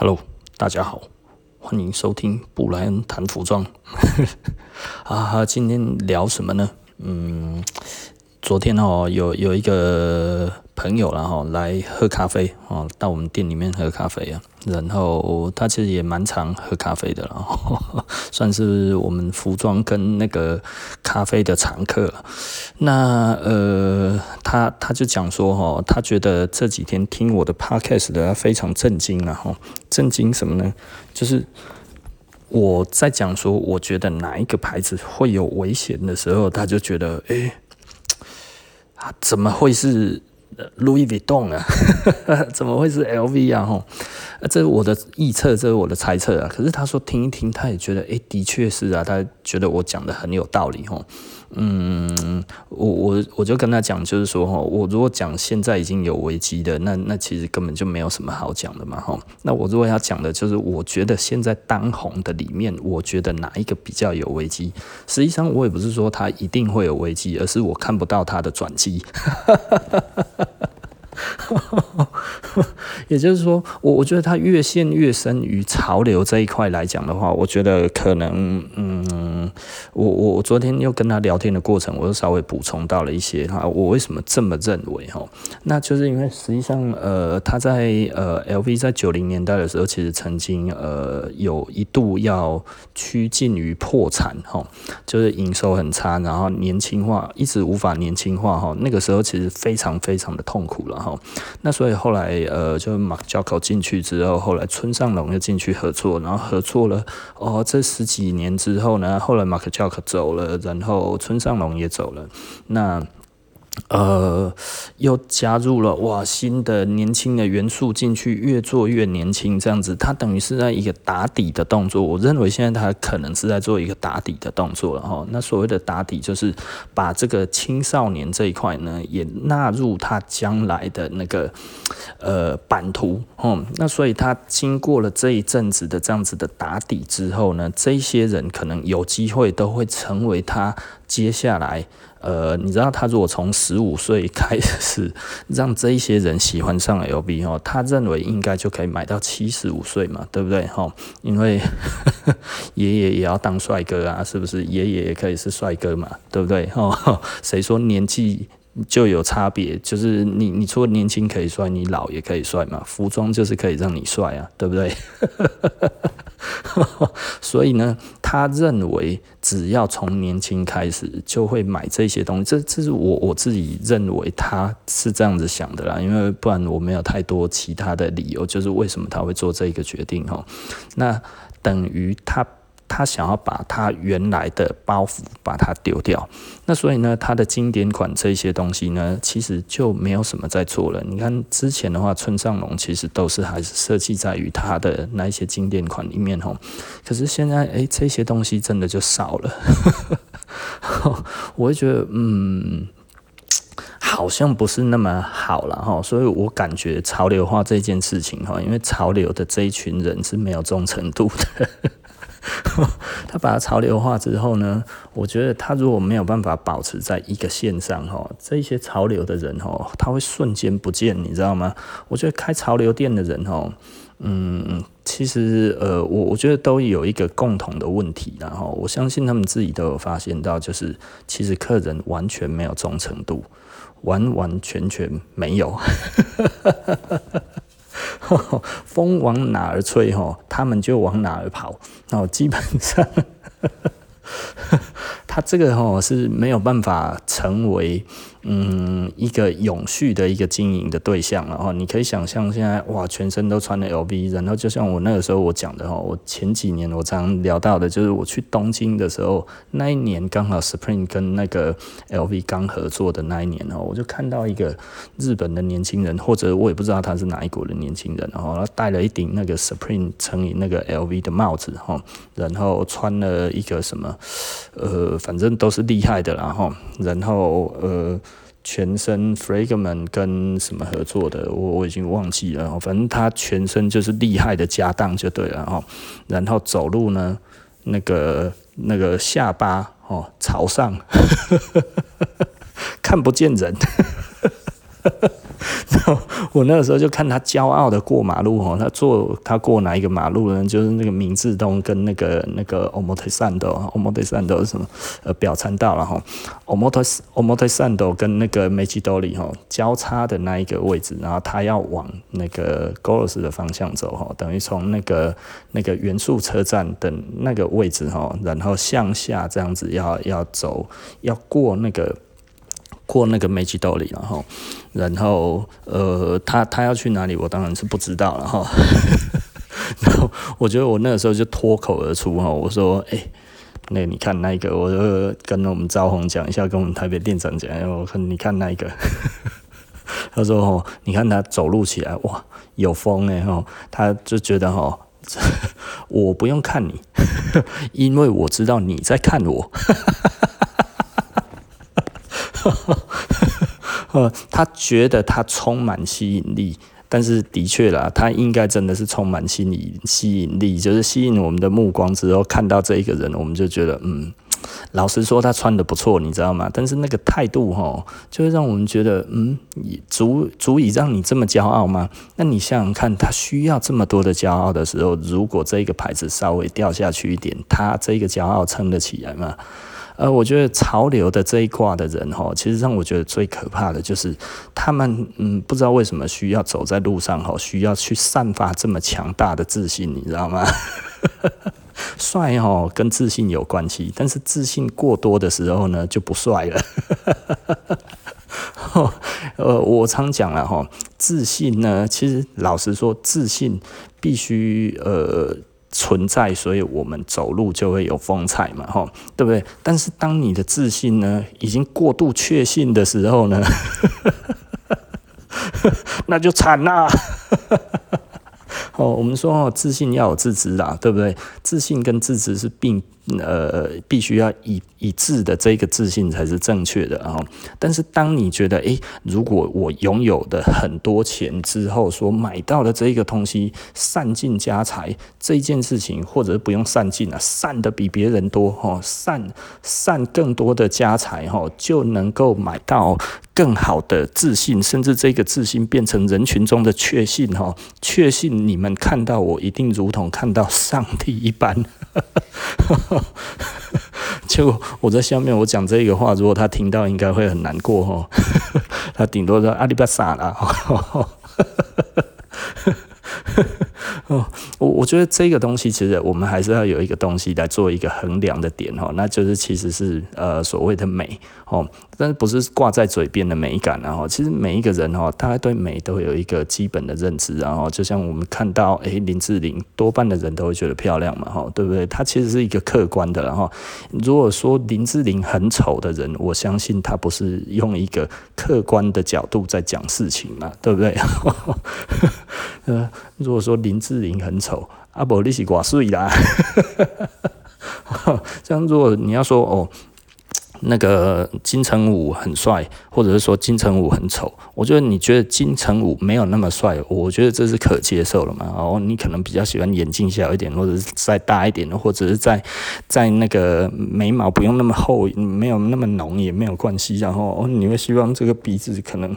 Hello，大家好，欢迎收听布莱恩谈服装。哈 哈，今天聊什么呢？嗯，昨天哦，有有一个朋友然后来喝咖啡哦，到我们店里面喝咖啡啊。然后他其实也蛮常喝咖啡的，然后 算是我们服装跟那个咖啡的常客。那呃，他他就讲说哈，他觉得这几天听我的 podcast 的他非常震惊了哈，震惊什么呢？就是我在讲说，我觉得哪一个牌子会有危险的时候，他就觉得诶怎么会是？Louis Vuitton 啊，怎么会是 LV 啊？吼，这是我的臆测，这是我的猜测啊。可是他说听一听，他也觉得，诶，的确是啊，他觉得我讲的很有道理，吼。嗯，我我我就跟他讲，就是说哈，我如果讲现在已经有危机的，那那其实根本就没有什么好讲的嘛，哈。那我如果要讲的，就是我觉得现在当红的里面，我觉得哪一个比较有危机？实际上我也不是说它一定会有危机，而是我看不到它的转机。也就是说，我我觉得它越陷越深于潮流这一块来讲的话，我觉得可能，嗯，我我我昨天又跟他聊天的过程，我又稍微补充到了一些哈，我为什么这么认为哈？那就是因为实际上，呃，他在呃，LV 在九零年代的时候，其实曾经呃有一度要趋近于破产哈，就是营收很差，然后年轻化一直无法年轻化哈，那个时候其实非常非常的痛苦了哈。那所以后来呃，就 Marc Jacobs 进去之后，后来村上龙又进去合作，然后合作了哦，这十几年之后呢，后来马克乔克走了，然后村上龙也走了，那。呃，又加入了哇新的年轻的元素进去，越做越年轻这样子，他等于是在一个打底的动作。我认为现在他可能是在做一个打底的动作了哈。那所谓的打底，就是把这个青少年这一块呢，也纳入他将来的那个呃版图。哦，那所以他经过了这一阵子的这样子的打底之后呢，这些人可能有机会都会成为他接下来。呃，你知道他如果从十五岁开始让这一些人喜欢上 LV 哦，他认为应该就可以买到七十五岁嘛，对不对？哈，因为 爷爷也要当帅哥啊，是不是？爷爷也可以是帅哥嘛，对不对？哈，谁说年纪就有差别？就是你，你除了年轻可以帅，你老也可以帅嘛。服装就是可以让你帅啊，对不对？所以呢，他认为只要从年轻开始就会买这些东西，这这是我我自己认为他是这样子想的啦，因为不然我没有太多其他的理由，就是为什么他会做这个决定哈。那等于他。他想要把他原来的包袱把它丢掉，那所以呢，他的经典款这些东西呢，其实就没有什么在做了。你看之前的话，村上隆其实都是还是设计在于他的那一些经典款里面吼。可是现在，哎，这些东西真的就少了。我会觉得，嗯，好像不是那么好了哈。所以我感觉潮流化这件事情哈，因为潮流的这一群人是没有忠诚度的。他把它潮流化之后呢，我觉得他如果没有办法保持在一个线上哈，这些潮流的人哈，他会瞬间不见，你知道吗？我觉得开潮流店的人哈，嗯，其实呃，我我觉得都有一个共同的问题，然后我相信他们自己都有发现到，就是其实客人完全没有忠诚度，完完全全没有。风往哪儿吹，他们就往哪儿跑。基本上。他这个吼是没有办法成为嗯一个永续的一个经营的对象然后。你可以想象现在哇，全身都穿了 LV，然后就像我那个时候我讲的哈，我前几年我常聊到的就是我去东京的时候，那一年刚好 Supreme 跟那个 LV 刚合作的那一年哦，我就看到一个日本的年轻人，或者我也不知道他是哪一国的年轻人哦，他戴了一顶那个 Supreme 乘以那个 LV 的帽子哈，然后穿了一个什么呃。反正都是厉害的啦，然后，然后呃，全身 Fragment 跟什么合作的，我我已经忘记了。反正他全身就是厉害的家当就对了哈。然后走路呢，那个那个下巴哦朝上，看不见人。然后我那个时候就看他骄傲的过马路哦，他坐他过哪一个马路呢？就是那个明治东跟那个那个表参道，表参道是什么？呃，表参道了哈。表表参道跟那个梅吉多里哈交叉的那一个位置，然后他要往那个 Goros 的方向走哈，等于从那个那个原宿车站的那个位置哈，然后向下这样子要要走，要过那个。过那个梅吉多里，然后，然后，呃，他他要去哪里，我当然是不知道了哈。然后，我觉得我那个时候就脱口而出哈，我说，哎、那、你看那个，我就跟我们招红讲一下，跟我们台北店长讲，我看你看那个，他说哦，你看他走路起来哇，有风哎哈，他就觉得哈，我不用看你，因为我知道你在看我。呃，他觉得他充满吸引力，但是的确啦，他应该真的是充满吸引吸引力，就是吸引我们的目光之后，看到这一个人，我们就觉得，嗯，老实说，他穿得不错，你知道吗？但是那个态度，齁，就会让我们觉得，嗯，足足以让你这么骄傲吗？那你想想看，他需要这么多的骄傲的时候，如果这个牌子稍微掉下去一点，他这个骄傲撑得起来吗？呃，我觉得潮流的这一挂的人哈，其实让我觉得最可怕的就是他们，嗯，不知道为什么需要走在路上哈，需要去散发这么强大的自信，你知道吗？帅哦跟自信有关系，但是自信过多的时候呢，就不帅了。呃，我常讲了哈，自信呢，其实老实说，自信必须呃。存在，所以我们走路就会有风采嘛，吼，对不对？但是当你的自信呢，已经过度确信的时候呢，那就惨啦。哦，我们说哦，自信要有自知啦，对不对？自信跟自知是并呃必须要一一致的，这个自信才是正确的啊。但是当你觉得，诶，如果我拥有的很多钱之后，所买到的这个东西散尽家财这件事情，或者是不用散尽啊，散的比别人多哈，散散更多的家财哈，就能够买到。更好的自信，甚至这个自信变成人群中的确信哈，确信你们看到我一定如同看到上帝一般。结果我在下面我讲这个话，如果他听到，应该会很难过哈。他顶多说阿里巴巴啦。哦，我我觉得这个东西其实我们还是要有一个东西来做一个衡量的点哈，那就是其实是呃所谓的美哦，但是不是挂在嘴边的美感，然后其实每一个人哈，大家对美都有一个基本的认知，然后就像我们看到哎林志玲，多半的人都会觉得漂亮嘛哈，对不对？她其实是一个客观的，然后如果说林志玲很丑的人，我相信他不是用一个客观的角度在讲事情嘛，对不对？呃，如果说林志玲很丑，阿伯你是寡水啦。这样，如果你要说哦，那个金城武很帅，或者是说金城武很丑，我觉得你觉得金城武没有那么帅，我觉得这是可接受的嘛。哦，你可能比较喜欢眼睛小一点，或者是再大一点的，或者是在在那个眉毛不用那么厚，没有那么浓也没有关系。然后，你会希望这个鼻子可能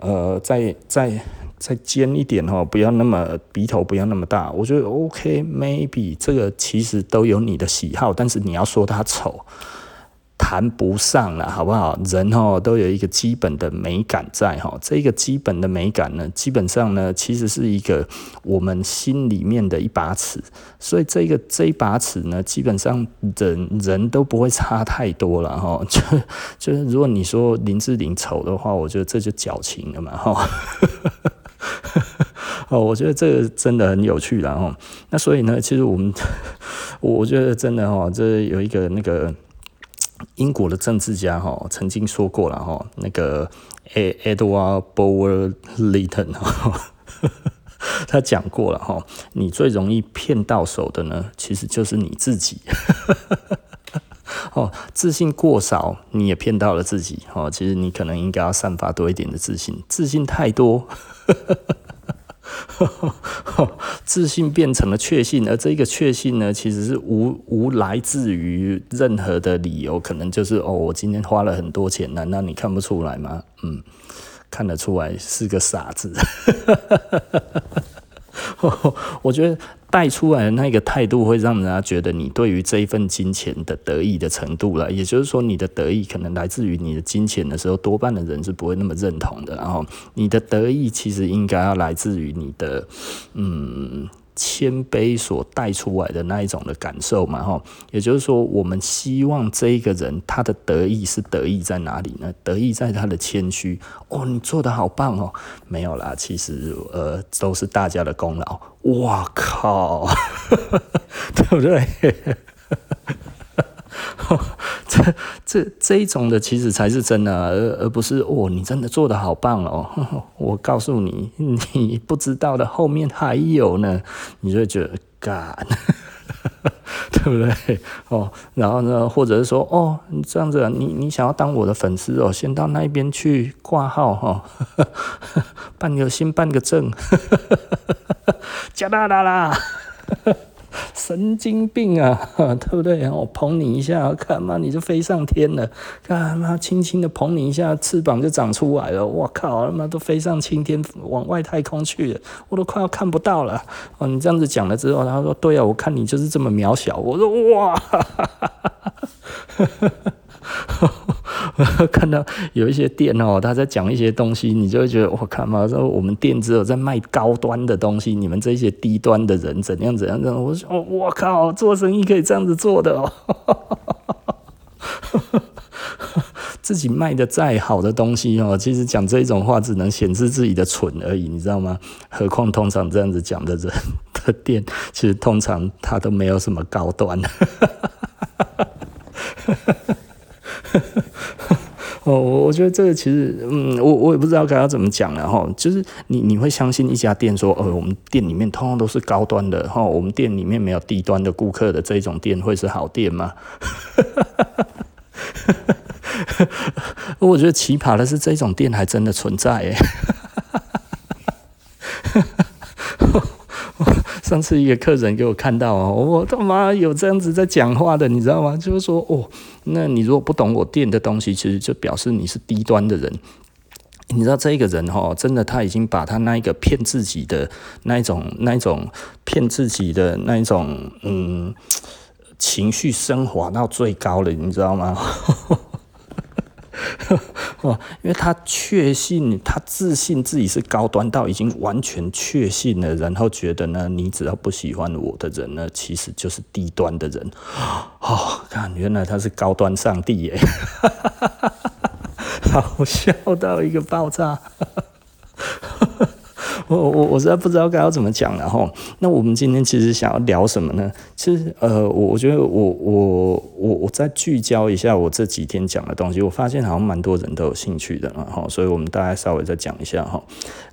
呃，在在。再尖一点哈，不要那么鼻头不要那么大，我觉得 OK，maybe 这个其实都有你的喜好，但是你要说它丑，谈不上了，好不好？人哦都有一个基本的美感在哈，这个基本的美感呢，基本上呢其实是一个我们心里面的一把尺，所以这个这一把尺呢，基本上人人都不会差太多了哈，就就是如果你说林志玲丑的话，我觉得这就矫情了嘛哈。哦，我觉得这个真的很有趣了哈。那所以呢，其实我们，我觉得真的哈，这有一个那个英国的政治家哈，曾经说过了哈，那个 Edward Bulwer Lytton 哈，他讲过了哈，你最容易骗到手的呢，其实就是你自己。哦，自信过少，你也骗到了自己。哦，其实你可能应该要散发多一点的自信，自信太多，自信变成了确信，而这个确信呢，其实是无无来自于任何的理由，可能就是哦，我今天花了很多钱，难道你看不出来吗？嗯。看得出来是个傻子。我觉得带出来的那个态度会让人家觉得你对于这一份金钱的得意的程度了，也就是说，你的得意可能来自于你的金钱的时候，多半的人是不会那么认同的。然后，你的得意其实应该要来自于你的，嗯。谦卑所带出来的那一种的感受嘛，哈，也就是说，我们希望这一个人他的得意是得意在哪里呢？得意在他的谦虚。哦，你做的好棒哦，没有啦，其实呃都是大家的功劳。哇靠，对不对？这这这一种的其实才是真的，而而不是哦，你真的做的好棒哦！我告诉你，你不知道的后面还有呢，你就会觉得干，对不对？哦，然后呢，或者是说哦，你这样子，你你想要当我的粉丝哦，先到那边去挂号哈，办个先办个证，加大大啦。神经病啊，对不对？我捧你一下，看嘛，你就飞上天了。看嘛，轻轻的捧你一下，翅膀就长出来了。我靠，他妈都飞上青天，往外太空去了，我都快要看不到了。哦，你这样子讲了之后，他说：“对啊，我看你就是这么渺小。”我说：“哇。” 看到有一些店哦，他在讲一些东西，你就会觉得我靠嘛，说我们店只有在卖高端的东西，你们这些低端的人怎样怎样怎样。我说我靠，做生意可以这样子做的哦。自己卖的再好的东西哦，其实讲这种话只能显示自己的蠢而已，你知道吗？何况通常这样子讲的人的店，其实通常他都没有什么高端。哦，我我觉得这个其实，嗯，我我也不知道该要怎么讲了哈。就是你你会相信一家店说，呃，我们店里面通通都是高端的哈，我们店里面没有低端的顾客的这种店会是好店吗？我觉得奇葩的是，这种店还真的存在诶。上次一个客人给我看到哦，我他妈有这样子在讲话的，你知道吗？就是说哦，那你如果不懂我店的东西，其实就表示你是低端的人。你知道这个人哈，真的他已经把他那一个骗自己的那一种、那一种骗自己的那一种嗯情绪升华到最高了，你知道吗？哦，因为他确信，他自信自己是高端到已经完全确信了，然后觉得呢，你只要不喜欢我的人呢，其实就是低端的人。哦，看，原来他是高端上帝耶，好笑到一个爆炸。我我我实在不知道该要怎么讲了哈。那我们今天其实想要聊什么呢？其实呃，我我觉得我我我我再聚焦一下我这几天讲的东西，我发现好像蛮多人都有兴趣的哈。所以我们大概稍微再讲一下哈。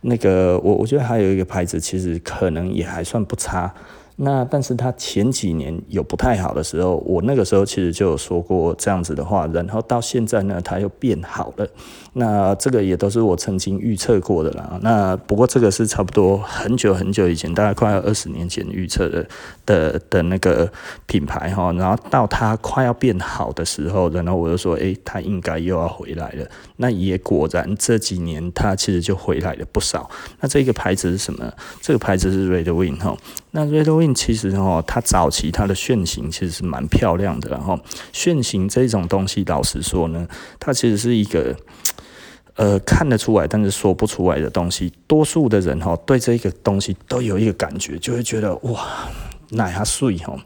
那个我我觉得还有一个牌子，其实可能也还算不差。那但是他前几年有不太好的时候，我那个时候其实就有说过这样子的话，然后到现在呢，他又变好了。那这个也都是我曾经预测过的啦。那不过这个是差不多很久很久以前，大概快要二十年前预测的的的那个品牌哈。然后到它快要变好的时候，然后我就说，诶，它应该又要回来了。那也果然这几年它其实就回来了不少。那这个牌子是什么？这个牌子是 Red Wing 哈。那 Red Wing 其实哈，它早期它的楦型其实是蛮漂亮的。然后楦型这种东西，老实说呢，它其实是一个。呃，看得出来，但是说不出来的东西，多数的人哈，对这个东西都有一个感觉，就会觉得哇，那它碎哈，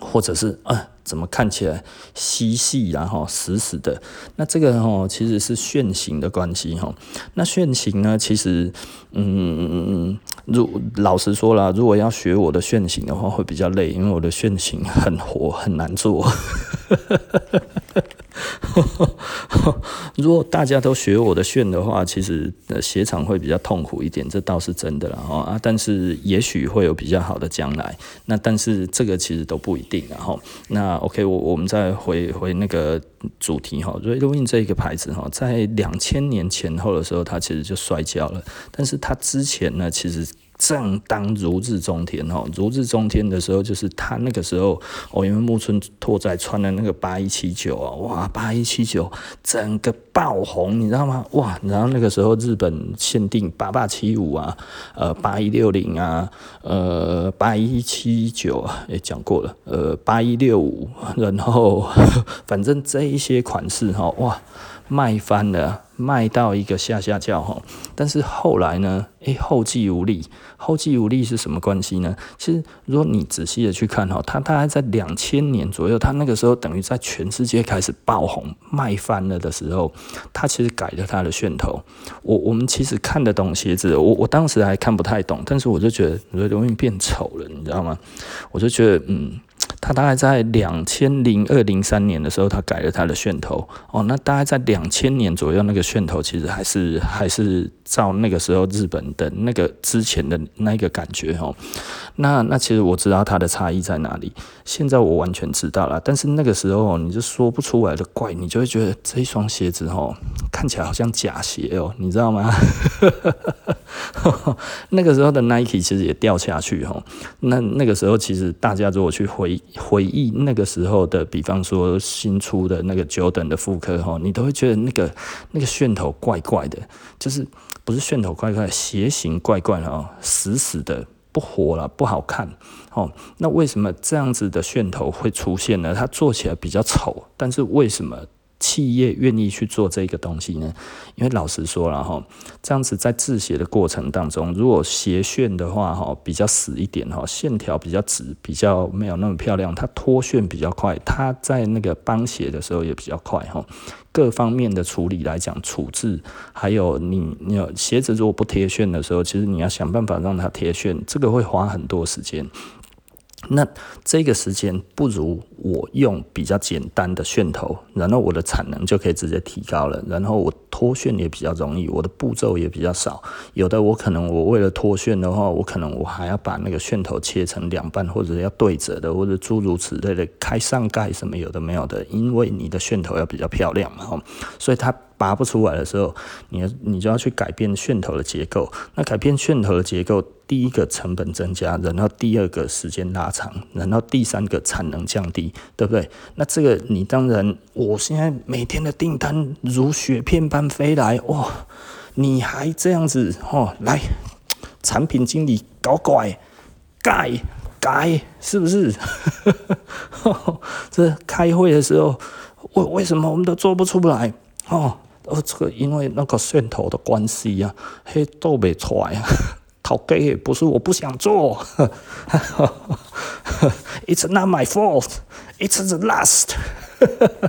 或者是啊、怎么看起来细细然后死死的，那这个哦其实是楦型的关系哈。那楦型呢，其实嗯，如老实说了，如果要学我的楦型的话，会比较累，因为我的楦型很活，很难做。如果大家都学我的炫的话，其实呃鞋厂会比较痛苦一点，这倒是真的了哈啊。但是也许会有比较好的将来。那但是这个其实都不一定然后。那 OK，我我们再回回那个主题哈。Red Wing 这个牌子哈，在两千年前后的时候，它其实就摔跤了。但是它之前呢，其实正当如日中天哦，如日中天的时候，就是他那个时候哦，因为木村拓哉穿的那个八一七九啊，哇，八一七九整个爆红，你知道吗？哇，然后那个时候日本限定八八七五啊，呃，八一六零啊，呃，八一七九啊，也讲过了，呃，八一六五，然后 反正这一些款式哈，哇。卖翻了，卖到一个下下叫哈，但是后来呢，诶、后继无力，后继无力是什么关系呢？其实如果你仔细的去看哈，它大概在两千年左右，它那个时候等于在全世界开始爆红，卖翻了的时候，它其实改了它的噱头。我我们其实看得懂鞋子，我我当时还看不太懂，但是我就觉得你的东西变丑了，你知道吗？我就觉得嗯。他大概在两千零二零三年的时候，他改了他的楦头哦。那大概在两千年左右，那个楦头其实还是还是照那个时候日本的那个之前的那个感觉哦。那那其实我知道它的差异在哪里，现在我完全知道了。但是那个时候你就说不出来的怪，你就会觉得这一双鞋子哦，看起来好像假鞋哦，你知道吗？那个时候的 Nike 其实也掉下去哦。那那个时候其实大家如果去回回忆那个时候的，比方说新出的那个九等的复刻哈，你都会觉得那个那个楦头怪怪的，就是不是楦头怪怪，鞋型怪怪啊，死死的不活了，不好看哦。那为什么这样子的楦头会出现呢？它做起来比较丑，但是为什么？企业愿意去做这个东西呢？因为老实说了哈，这样子在制鞋的过程当中，如果鞋楦的话哈比较死一点哈，线条比较直，比较没有那么漂亮，它脱楦比较快，它在那个帮鞋的时候也比较快哈。各方面的处理来讲，处置还有你你有鞋子如果不贴楦的时候，其实你要想办法让它贴楦，这个会花很多时间。那这个时间不如我用比较简单的楦头，然后我的产能就可以直接提高了，然后我脱楦也比较容易，我的步骤也比较少。有的我可能我为了脱楦的话，我可能我还要把那个楦头切成两半，或者要对折的，或者诸如此类的开上盖什么有的没有的，因为你的楦头要比较漂亮嘛，所以它。拔不出来的时候，你你就要去改变楦头的结构。那改变楦头的结构，第一个成本增加，然后第二个时间拉长，然后第三个产能降低，对不对？那这个你当然，我现在每天的订单如雪片般飞来，哇！你还这样子哦？来，产品经理搞怪，改改，是不是？这开会的时候，为为什么我们都做不出来？哦。哦，这个因为那个线头的关系呀，嘿，做不出来啊。讨给不是我不想做，It's not my fault, it's the last，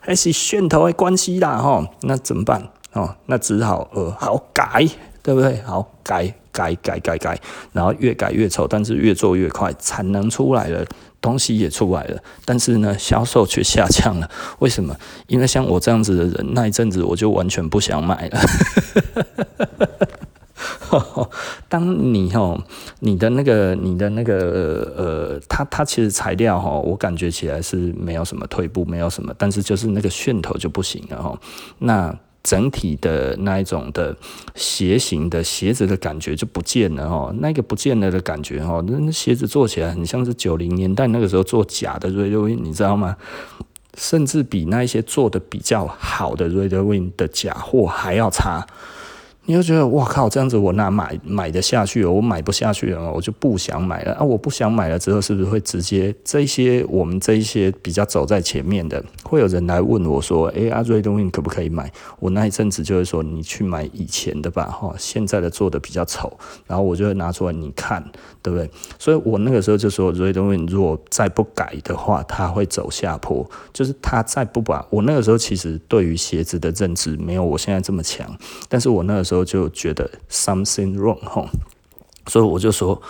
还是楦头的关系啦哈。那怎么办？哦，那只好呃，好改，对不对？好改改改改改，然后越改越丑，但是越做越快，产能出来了。东西也出来了，但是呢，销售却下降了。为什么？因为像我这样子的人，那一阵子我就完全不想买了。当你哦，你的那个，你的那个，呃，它它其实材料哈，我感觉起来是没有什么退步，没有什么，但是就是那个楦头就不行了哈。那。整体的那一种的鞋型的鞋子的感觉就不见了哦，那个不见了的感觉哦，那鞋子做起来很像是九零年代那个时候做假的 Red Wing，你知道吗？甚至比那些做的比较好的 Red Wing 的假货还要差。你就觉得哇靠，这样子我哪买买得下去？我买不下去了，我就不想买了啊！我不想买了之后，是不是会直接这些我们这一些比较走在前面的，会有人来问我说：“哎、阿瑞东运可不可以买？”我那一阵子就会说：“你去买以前的吧，哈，现在的做的比较丑。”然后我就会拿出来你看，对不对？所以我那个时候就说：“瑞东运如果再不改的话，他会走下坡。就是他再不把我那个时候其实对于鞋子的认知没有我现在这么强，但是我那个时候。就觉得 something wrong 吼，所以我就说，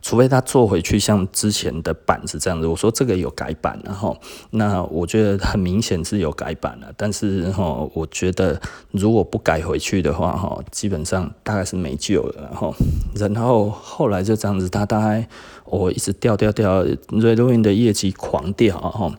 除非他做回去像之前的板子这样子，我说这个有改版然后，那我觉得很明显是有改版了，但是哈，我觉得如果不改回去的话哈，基本上大概是没救了，然后，然后后来就这样子，他大概我一直掉掉掉，Red w i n 的业绩狂掉哈，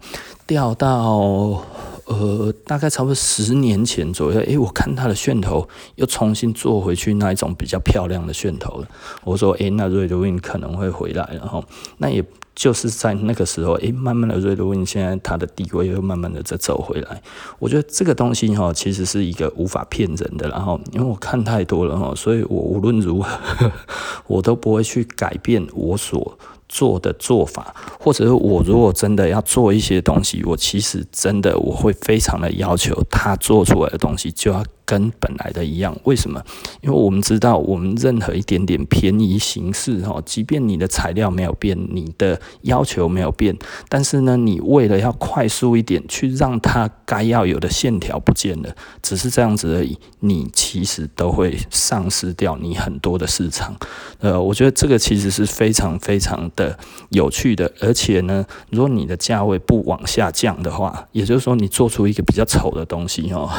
掉到。呃，大概差不多十年前左右，诶，我看他的楦头又重新做回去那一种比较漂亮的楦头了。我说，诶，那 Red Wing 可能会回来，然后那也就是在那个时候，诶，慢慢的 Red Wing 现在它的地位又慢慢的在走回来。我觉得这个东西哈，其实是一个无法骗人的，然后因为我看太多了哈，所以我无论如何，我都不会去改变我所。做的做法，或者是我如果真的要做一些东西，我其实真的我会非常的要求他做出来的东西就要。跟本来的一样，为什么？因为我们知道，我们任何一点点便宜形式哈，即便你的材料没有变，你的要求没有变，但是呢，你为了要快速一点，去让它该要有的线条不见了，只是这样子而已，你其实都会丧失掉你很多的市场。呃，我觉得这个其实是非常非常的有趣的，而且呢，如果你的价位不往下降的话，也就是说，你做出一个比较丑的东西哦。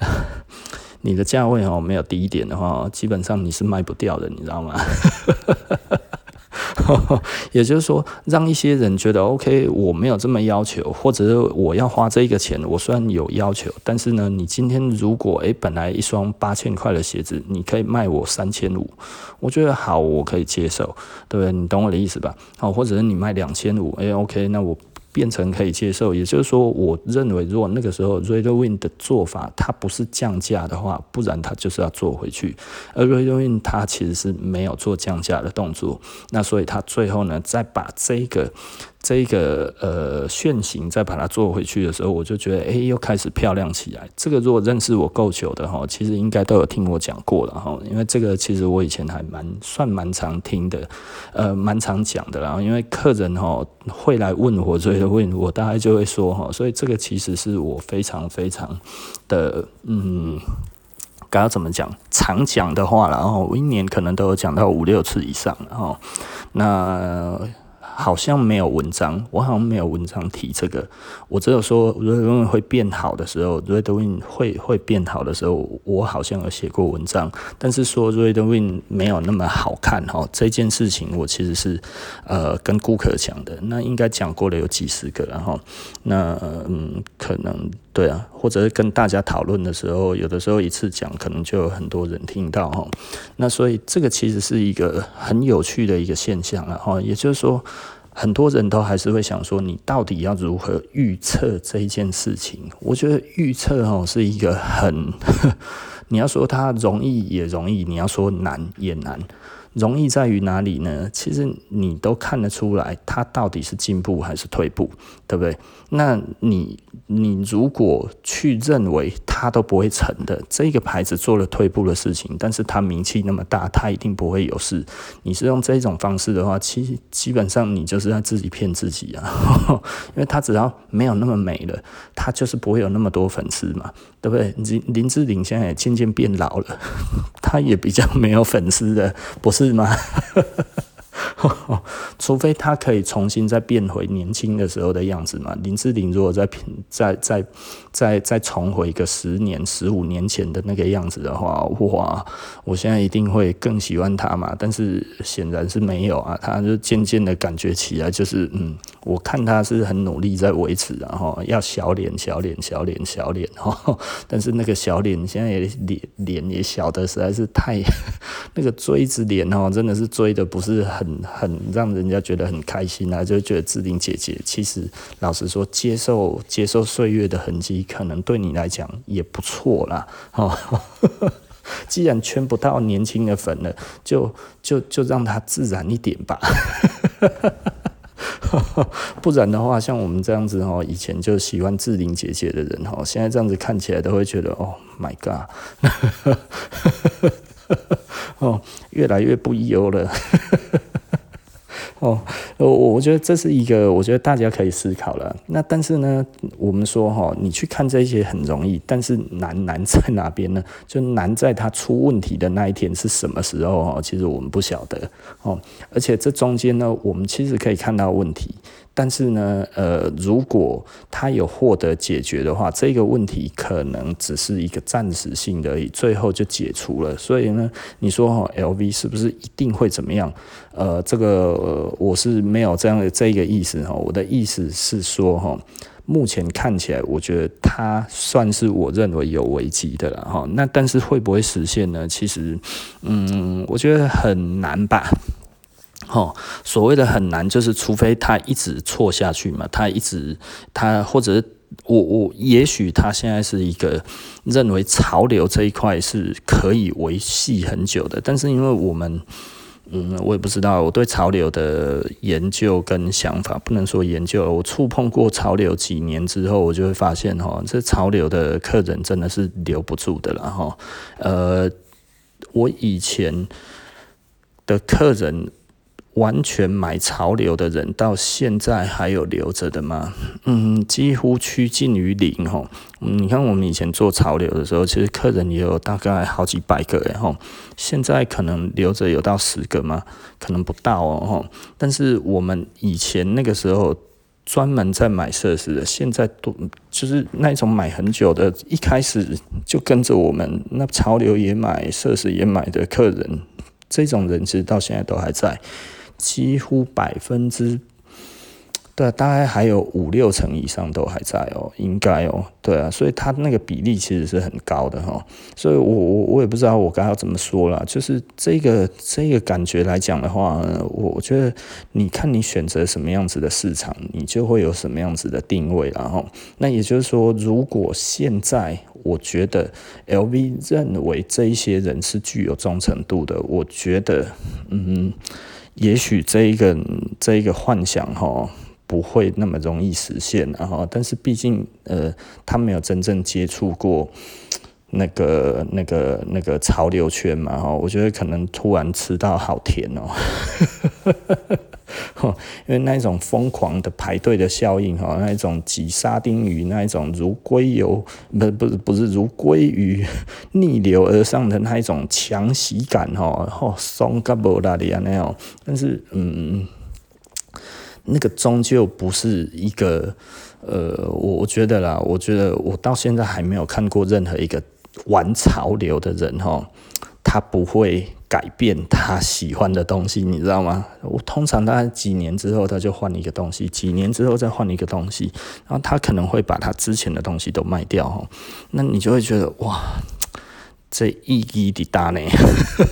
你的价位哦，没有低一点的话，基本上你是卖不掉的，你知道吗？也就是说，让一些人觉得 OK，我没有这么要求，或者是我要花这个钱，我虽然有要求，但是呢，你今天如果诶本来一双八千块的鞋子，你可以卖我三千五，我觉得好，我可以接受，对不对？你懂我的意思吧？好，或者是你卖两千五，诶 OK，那我。变成可以接受，也就是说，我认为如果那个时候 Red w i n 的做法，它不是降价的话，不然它就是要做回去。而 Red w i n 它其实是没有做降价的动作，那所以它最后呢，再把这个。这个呃楦型再把它做回去的时候，我就觉得哎，又开始漂亮起来。这个如果认识我够久的哈，其实应该都有听我讲过了哈。因为这个其实我以前还蛮算蛮常听的，呃，蛮常讲的。啦因为客人哈会来问我，所以问我大概就会说哈。所以这个其实是我非常非常的嗯，该要怎么讲？常讲的话，然后我一年可能都有讲到五六次以上，然后那。好像没有文章，我好像没有文章提这个。我只有说 Redwin 会变好的时候，Redwin 会会变好的时候，我好像有写过文章。但是说 Redwin 没有那么好看哈，这件事情我其实是呃跟顾客讲的。那应该讲过了有几十个，然后那嗯可能对啊，或者是跟大家讨论的时候，有的时候一次讲可能就有很多人听到哈。那所以这个其实是一个很有趣的一个现象了哈，也就是说。很多人都还是会想说，你到底要如何预测这一件事情？我觉得预测哦是一个很，你要说它容易也容易，你要说难也难。容易在于哪里呢？其实你都看得出来，它到底是进步还是退步，对不对？那你你如果去认为它都不会成的，这个牌子做了退步的事情，但是它名气那么大，它一定不会有事。你是用这种方式的话，其实基本上你就是在自己骗自己啊，因为它只要没有那么美了，它就是不会有那么多粉丝嘛，对不对？林林志玲现在也渐渐变老了，他也比较没有粉丝的，不是是吗？除非他可以重新再变回年轻的时候的样子嘛。林志玲如果在平在在再再重回一个十年、十五年前的那个样子的话，哇！我现在一定会更喜欢他嘛。但是显然是没有啊，他就渐渐的感觉起来就是，嗯，我看他是很努力在维持，然后要小脸、小脸、小脸、小脸，哈。但是那个小脸现在也脸脸也小的实在是太 那个锥子脸哦，真的是锥的不是很。很让人家觉得很开心啊，就觉得志玲姐姐其实老实说，接受接受岁月的痕迹，可能对你来讲也不错啦。哦，既然圈不到年轻的粉了，就就就让它自然一点吧。不然的话，像我们这样子哦，以前就喜欢志玲姐姐的人哦，现在这样子看起来都会觉得哦，My God，哦，越来越不优了。哦，我我觉得这是一个，我觉得大家可以思考了。那但是呢，我们说哈，你去看这些很容易，但是难难在哪边呢？就难在它出问题的那一天是什么时候哈？其实我们不晓得哦。而且这中间呢，我们其实可以看到问题。但是呢，呃，如果他有获得解决的话，这个问题可能只是一个暂时性的而已，最后就解除了。所以呢，你说哈，LV 是不是一定会怎么样？呃，这个我是没有这样的这个意思哈。我的意思是说哈，目前看起来，我觉得它算是我认为有危机的了哈。那但是会不会实现呢？其实，嗯，我觉得很难吧。哦，所谓的很难，就是除非他一直错下去嘛，他一直他或者我我也许他现在是一个认为潮流这一块是可以维系很久的，但是因为我们嗯，我也不知道我对潮流的研究跟想法，不能说研究，我触碰过潮流几年之后，我就会发现哈，这潮流的客人真的是留不住的了哈。呃，我以前的客人。完全买潮流的人到现在还有留着的吗？嗯，几乎趋近于零吼。你看我们以前做潮流的时候，其实客人也有大概好几百个诶齁。现在可能留着有到十个吗？可能不到哦吼。但是我们以前那个时候专门在买设施的，现在都就是那种买很久的，一开始就跟着我们那潮流也买设施也买的客人，这种人其实到现在都还在。几乎百分之，对，大概还有五六成以上都还在哦，应该哦，对啊，所以他那个比例其实是很高的哈，所以我我我也不知道我该要怎么说啦，就是这个这个感觉来讲的话，我我觉得你看你选择什么样子的市场，你就会有什么样子的定位，然后那也就是说，如果现在我觉得 LV 认为这一些人是具有忠诚度的，我觉得嗯。也许这一个这一个幻想哈不会那么容易实现，然后但是毕竟呃他没有真正接触过那个那个那个潮流圈嘛哈，我觉得可能突然吃到好甜哦。因为那一种疯狂的排队的效应哈，那一种挤沙丁鱼，那一种如龟游不不是不是如鲑鱼逆流而上的那一种强袭感哈，吼松嘎不拉的那样，但是嗯，那个终究不是一个呃，我觉得啦，我觉得我到现在还没有看过任何一个玩潮流的人哈，他不会。改变他喜欢的东西，你知道吗？我通常大概几年之后，他就换一个东西，几年之后再换一个东西，然后他可能会把他之前的东西都卖掉哈。那你就会觉得哇，这意义的大呢？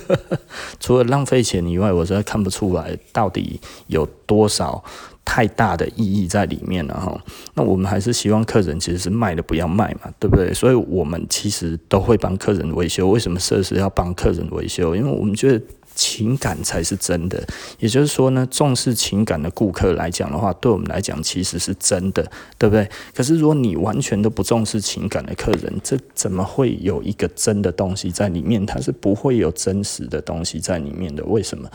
除了浪费钱以外，我实在看不出来到底有多少。太大的意义在里面了哈，那我们还是希望客人其实是卖的不要卖嘛，对不对？所以我们其实都会帮客人维修。为什么设施要帮客人维修？因为我们觉得情感才是真的。也就是说呢，重视情感的顾客来讲的话，对我们来讲其实是真的，对不对？可是如果你完全都不重视情感的客人，这怎么会有一个真的东西在里面？它是不会有真实的东西在里面的。为什么？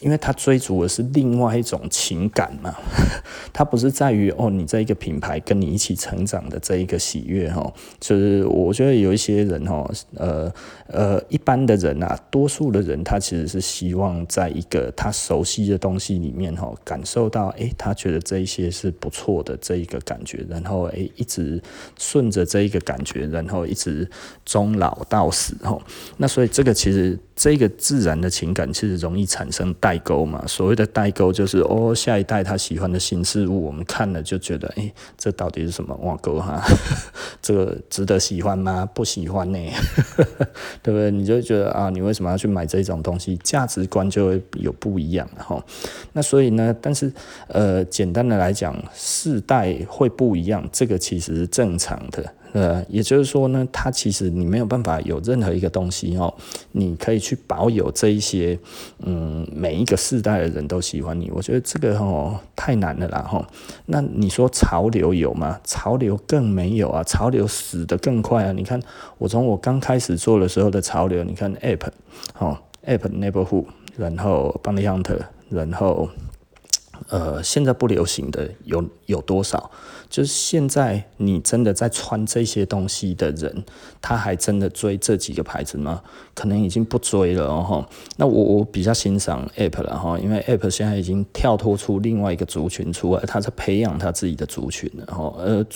因为他追逐的是另外一种情感嘛，他不是在于哦，你这一个品牌跟你一起成长的这一个喜悦哈，就是我觉得有一些人哈，呃呃，一般的人啊，多数的人他其实是希望在一个他熟悉的东西里面哈，感受到诶，他觉得这一些是不错的这一个感觉，然后诶，一直顺着这一个感觉，然后一直终老到死哈，那所以这个其实。这个自然的情感其实容易产生代沟嘛。所谓的代沟就是哦，下一代他喜欢的新事物，我们看了就觉得，哎，这到底是什么挂钩哈？这个值得喜欢吗？不喜欢呢，对不对？你就觉得啊，你为什么要去买这种东西？价值观就会有不一样哈。那所以呢，但是呃，简单的来讲，世代会不一样，这个其实是正常的。呃，也就是说呢，它其实你没有办法有任何一个东西哦，你可以去保有这一些，嗯，每一个世代的人都喜欢你，我觉得这个哦太难了啦哈。那你说潮流有吗？潮流更没有啊，潮流死得更快啊。你看我从我刚开始做的时候的潮流，你看 App，哦 App Neighborhood，然后 Bounty Hunter，然后。呃，现在不流行的有有多少？就是现在你真的在穿这些东西的人，他还真的追这几个牌子吗？可能已经不追了哦。那我我比较欣赏 App 了哈，因为 App 现在已经跳脱出另外一个族群出来，他在培养他自己的族群了哈。呃，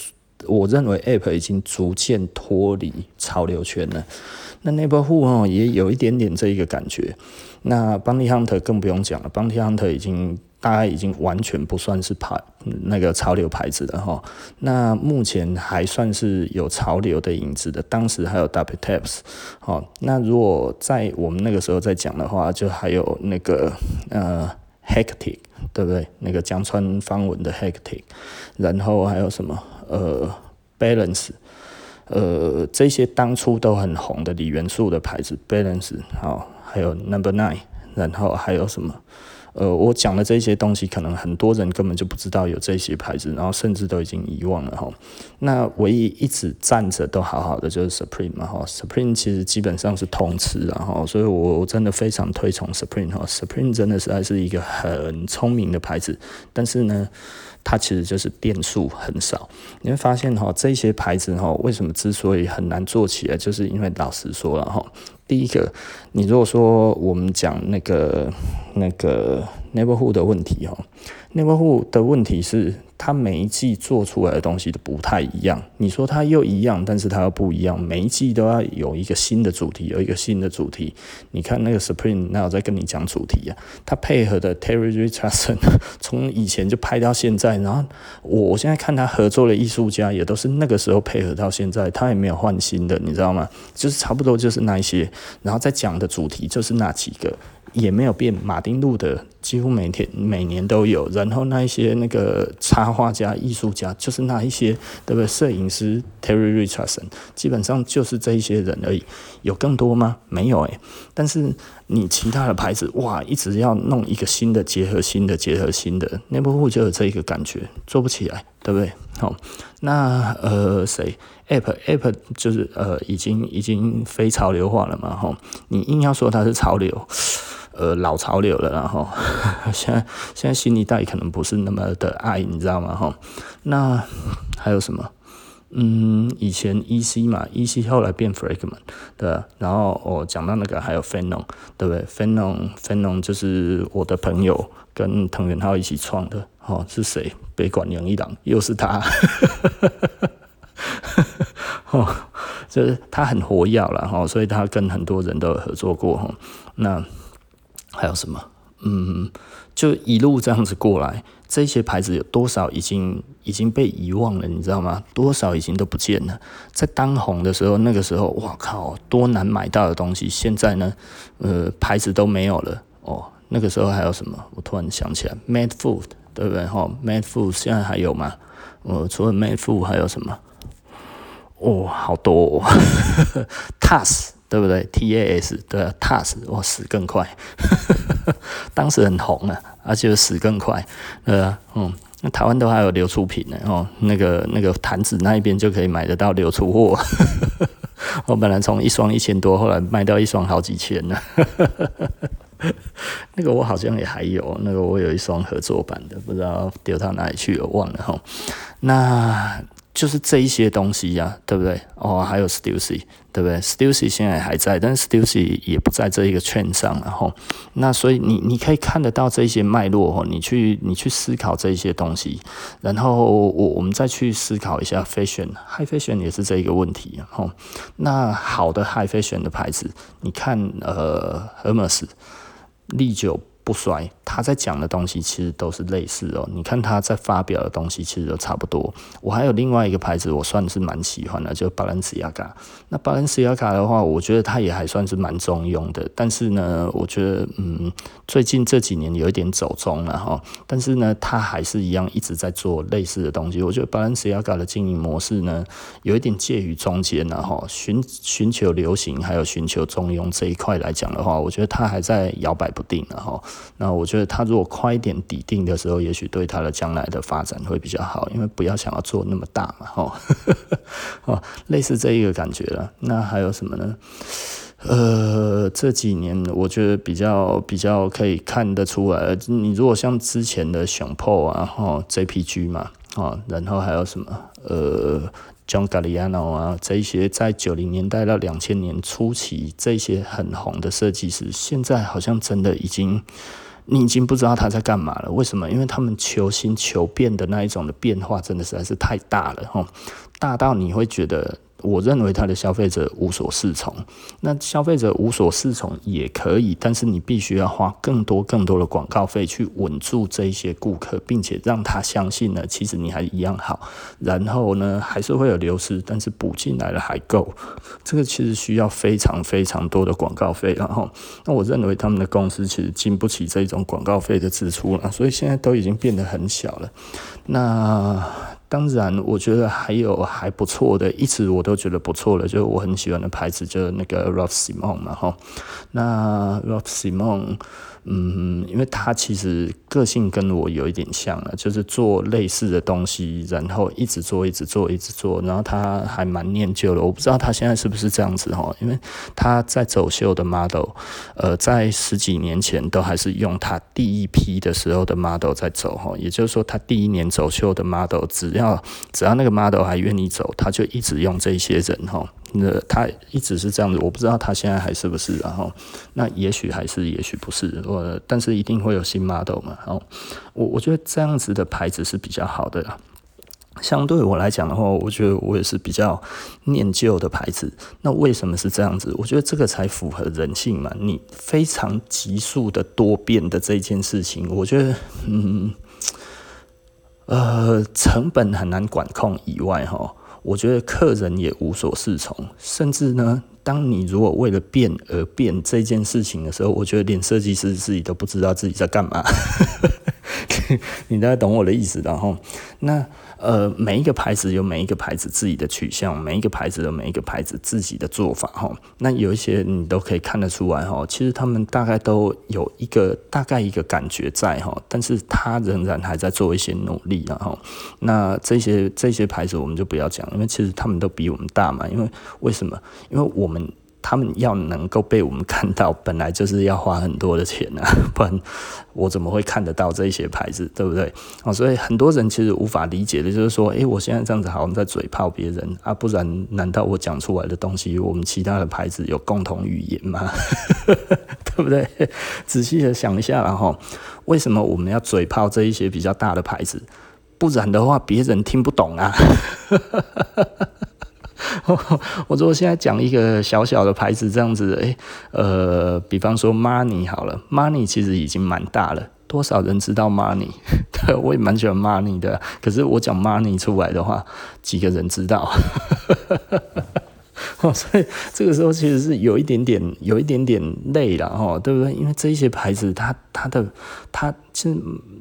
我认为 App 已经逐渐脱离潮流圈了。那 Neighborhood 哦，也有一点点这一个感觉。那 Bounty Hunter 更不用讲了，Bounty Hunter 已经大概已经完全不算是牌那个潮流牌子了哈。那目前还算是有潮流的影子的，当时还有 W Taps 哦。那如果在我们那个时候再讲的话，就还有那个呃 Hectic 对不对？那个江川方文的 Hectic，然后还有什么呃 Balance，呃这些当初都很红的锂元素的牌子 Balance 好，还有 Number Nine，然后还有什么？呃，我讲的这些东西，可能很多人根本就不知道有这些牌子，然后甚至都已经遗忘了哈。那唯一一直站着都好好的就是 Supreme 嘛哈，Supreme 其实基本上是通吃然后，所以我我真的非常推崇 Supreme 哈，Supreme 真的是还是一个很聪明的牌子，但是呢，它其实就是店数很少。你会发现哈，这些牌子哈，为什么之所以很难做起来，就是因为老实说了哈。第一个，你如果说我们讲那个那个 neighborhood 的问题哈，neighborhood 的问题是。它每一季做出来的东西都不太一样。你说它又一样，但是它又不一样。每一季都要有一个新的主题，有一个新的主题。你看那个 Supreme，那我在跟你讲主题啊。他配合的 Terry Richardson 从以前就拍到现在，然后我我现在看他合作的艺术家也都是那个时候配合到现在，他也没有换新的，你知道吗？就是差不多就是那一些，然后再讲的主题就是那几个。也没有变，马丁路的几乎每天每年都有，然后那一些那个插画家、艺术家，就是那一些对不对？摄影师 Terry Richardson，基本上就是这一些人而已。有更多吗？没有诶、但是你其他的牌子，哇，一直要弄一个新的结合新的结合新的，内部户就有这一个感觉，做不起来，对不对？好，那呃谁？App App 就是呃已经已经非潮流化了嘛？哈，你硬要说它是潮流。呃，老潮流了，然后 现在现在新一代可能不是那么的爱，你知道吗？哈，那还有什么？嗯，以前 EC 嘛，EC 后来变 Fragment，对，然后我讲到那个还有 Phenon，对不对？Phenon Phenon 就是我的朋友跟藤原浩一起创的，哦，是谁？北管杨一郎，又是他，哦，就是他很活跃了，哈，所以他跟很多人都有合作过，哈，那。还有什么？嗯，就一路这样子过来，这些牌子有多少已经已经被遗忘了？你知道吗？多少已经都不见了。在当红的时候，那个时候，哇靠，多难买到的东西，现在呢，呃，牌子都没有了。哦，那个时候还有什么？我突然想起来，Mad Food，对不对？哈，Mad Food 现在还有吗？呃，除了 Mad Food 还有什么？哦，好多哦，TAS。对不对？T A S 对啊，TAS 哇死更快，当时很红啊，而且死更快，对啊，嗯，那台湾都还有流出品呢，哦，那个那个坛子那一边就可以买得到流出货，我 本来从一双一千多，后来卖掉一双好几千呢，那个我好像也还有，那个我有一双合作版的，不知道丢到哪里去了，忘了哈，那。就是这一些东西呀、啊，对不对？哦，还有 Stussy，对不对？Stussy 现在还在，但是 Stussy 也不在这一个圈上，然后，那所以你你可以看得到这些脉络哦，你去你去思考这一些东西，然后我我们再去思考一下 Fashion，High Fashion 也是这一个问题，然后，那好的 High Fashion 的牌子，你看呃，Hermes，历久。不衰，他在讲的东西其实都是类似哦。你看他在发表的东西其实都差不多。我还有另外一个牌子，我算是蛮喜欢的，就巴伦西亚卡。那巴伦西亚卡的话，我觉得它也还算是蛮中庸的。但是呢，我觉得嗯，最近这几年有一点走中了哈。但是呢，它还是一样一直在做类似的东西。我觉得巴伦西亚卡的经营模式呢，有一点介于中间了哈。寻寻求流行，还有寻求中庸这一块来讲的话，我觉得它还在摇摆不定了哈。那我觉得他如果快一点底定的时候，也许对他的将来的发展会比较好，因为不要想要做那么大嘛，哦，类似这一个感觉了。那还有什么呢？呃，这几年我觉得比较比较可以看得出来，你如果像之前的熊 po 啊，吼 JPG 嘛，哦，然后还有什么？呃。John Galliano 啊，这些在九零年代到两千年初期，这些很红的设计师，现在好像真的已经，你已经不知道他在干嘛了。为什么？因为他们求新求变的那一种的变化，真的实在是太大了哦，大到你会觉得我认为他的消费者无所适从。那消费者无所适从也可以，但是你必须要花更多更多的广告费去稳住这一些顾客，并且让他相信呢，其实你还一样好。然后呢，还是会有流失，但是补进来了还够。这个其实需要非常非常多的广告费。然后，那我认为他们的公司其实经不起这种广告费的支出了，所以现在都已经变得很小了。那。当然，我觉得还有还不错的，一直我都觉得不错的，就是我很喜欢的牌子，就是那个 Raf Simons 嘛，哈。那 Raf Simons。嗯，因为他其实个性跟我有一点像了，就是做类似的东西，然后一直做，一直做，一直做，然后他还蛮念旧的。我不知道他现在是不是这样子哈，因为他在走秀的 model，呃，在十几年前都还是用他第一批的时候的 model 在走哈，也就是说他第一年走秀的 model，只要只要那个 model 还愿意走，他就一直用这些人哈。那他一直是这样子，我不知道他现在还是不是，然后那也许还是，也许不是，我但是一定会有新 model 嘛，然后我我觉得这样子的牌子是比较好的，相对我来讲的话，我觉得我也是比较念旧的牌子。那为什么是这样子？我觉得这个才符合人性嘛。你非常急速的多变的这件事情，我觉得嗯呃成本很难管控以外，哈。我觉得客人也无所适从，甚至呢，当你如果为了变而变这件事情的时候，我觉得连设计师自己都不知道自己在干嘛。你大概懂我的意思，然后那。呃，每一个牌子有每一个牌子自己的取向，每一个牌子有每一个牌子自己的做法哈。那有一些你都可以看得出来哈，其实他们大概都有一个大概一个感觉在哈，但是他仍然还在做一些努力然后。那这些这些牌子我们就不要讲，因为其实他们都比我们大嘛。因为为什么？因为我们。他们要能够被我们看到，本来就是要花很多的钱啊，不然我怎么会看得到这些牌子，对不对？哦，所以很多人其实无法理解的，就是说，诶，我现在这样子好像在嘴炮别人啊，不然难道我讲出来的东西，我们其他的牌子有共同语言吗？对不对？仔细的想一下，然后为什么我们要嘴炮这一些比较大的牌子？不然的话，别人听不懂啊。我说我现在讲一个小小的牌子，这样子，诶，呃，比方说 Money 好了，Money 其实已经蛮大了，多少人知道 Money？对，我也蛮喜欢 Money 的，可是我讲 Money 出来的话，几个人知道？哦，所以这个时候其实是有一点点，有一点点累了，哈，对不对？因为这些牌子，它它的它。是，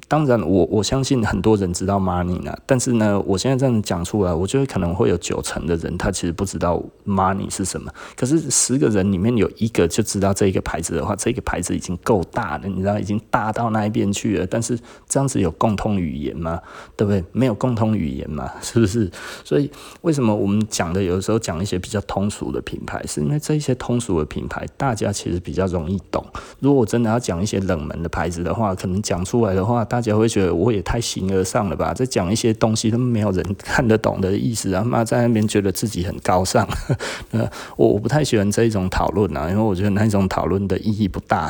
当然我，我相信很多人知道 Money 呢，但是呢，我现在这样讲出来，我觉得可能会有九成的人他其实不知道 Money 是什么。可是十个人里面有一个就知道这一个牌子的话，这个牌子已经够大了，你知道，已经大到那一边去了。但是这样子有共通语言吗？对不对？没有共通语言嘛，是不是？所以为什么我们讲的有时候讲一些比较通俗的品牌，是因为这一些通俗的品牌大家其实比较容易懂。如果我真的要讲一些冷门的牌子的话，可能讲。出来的话，大家会觉得我也太形而上了吧？在讲一些东西都没有人看得懂的意思，然后在那边觉得自己很高尚。呃，我我不太喜欢这一种讨论啊，因为我觉得那一种讨论的意义不大。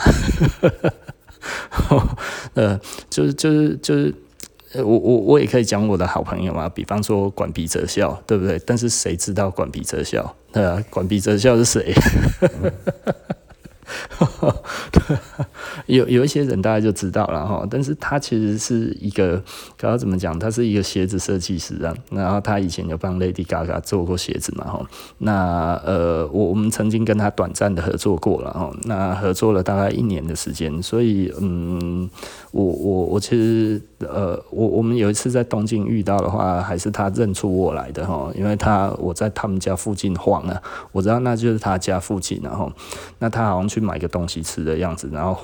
呃，就是就是就是，我我我也可以讲我的好朋友嘛，比方说管鼻哲孝，对不对？但是谁知道管鼻哲孝？呃，管鼻哲孝是谁？有有一些人大家就知道了哈，但是他其实是一个，刚刚怎么讲？他是一个鞋子设计师啊，然后他以前有帮 Lady Gaga 做过鞋子嘛哈。那呃，我我们曾经跟他短暂的合作过了哈，那合作了大概一年的时间，所以嗯，我我我其实呃，我我们有一次在东京遇到的话，还是他认出我来的哈，因为他我在他们家附近晃啊，我知道那就是他家附近然后，那他好像去买个东西吃的样子，然后。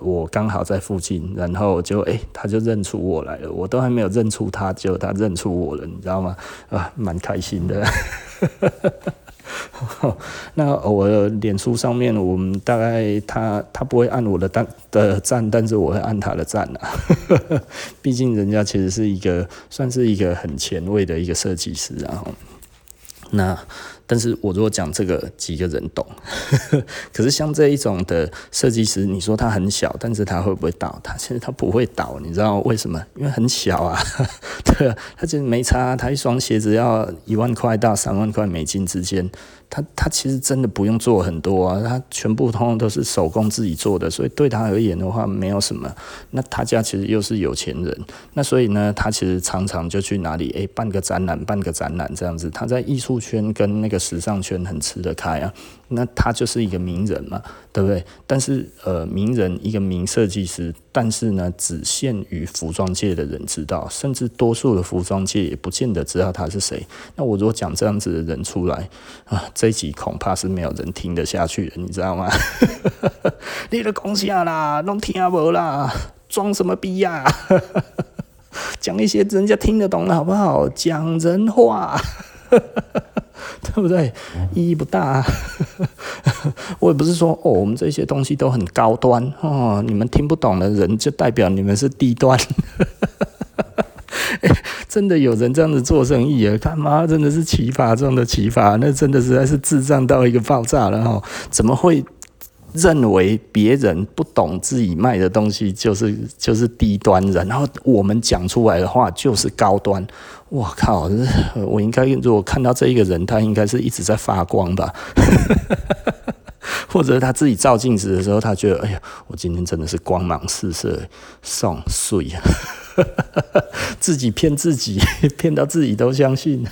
我刚好在附近，然后就诶、他就认出我来了，我都还没有认出他，就他认出我了，你知道吗？啊，蛮开心的。那我的脸书上面，我们大概他他不会按我的单的赞，但是我会按他的赞啊。毕竟人家其实是一个算是一个很前卫的一个设计师，然后那但是我如果讲这个，几个人懂。可是像这一种的设计师，你说他很小，但是他会不会倒？他其实他不会倒，你知道为什么？因为很小啊。对啊，他其实没差，他一双鞋子要一万块到三万块美金之间。他他其实真的不用做很多啊，他全部通通都是手工自己做的，所以对他而言的话没有什么。那他家其实又是有钱人，那所以呢，他其实常常就去哪里诶、办个展览，办个展览这样子。他在艺术圈跟那个时尚圈很吃得开啊，那他就是一个名人嘛，对不对？但是呃，名人一个名设计师，但是呢，只限于服装界的人知道，甚至多数的服装界也不见得知道他是谁。那我如果讲这样子的人出来啊。这一集恐怕是没有人听得下去的，你知道吗？你的讲啥啦，拢听无啦，装什么逼呀、啊？讲一些人家听得懂的好不好？讲人话，对不对？意义不大。啊 我也不是说哦，我们这些东西都很高端哦，你们听不懂的人就代表你们是低端。欸、真的有人这样子做生意啊？他妈真的是奇葩中的奇葩，那真的实在是智障到一个爆炸了哈！怎么会认为别人不懂自己卖的东西就是就是低端，然后我们讲出来的话就是高端？我靠！我应该如果看到这一个人，他应该是一直在发光吧？或者他自己照镜子的时候，他觉得哎呀，我今天真的是光芒四射，送碎啊！自己骗自己，骗到自己都相信。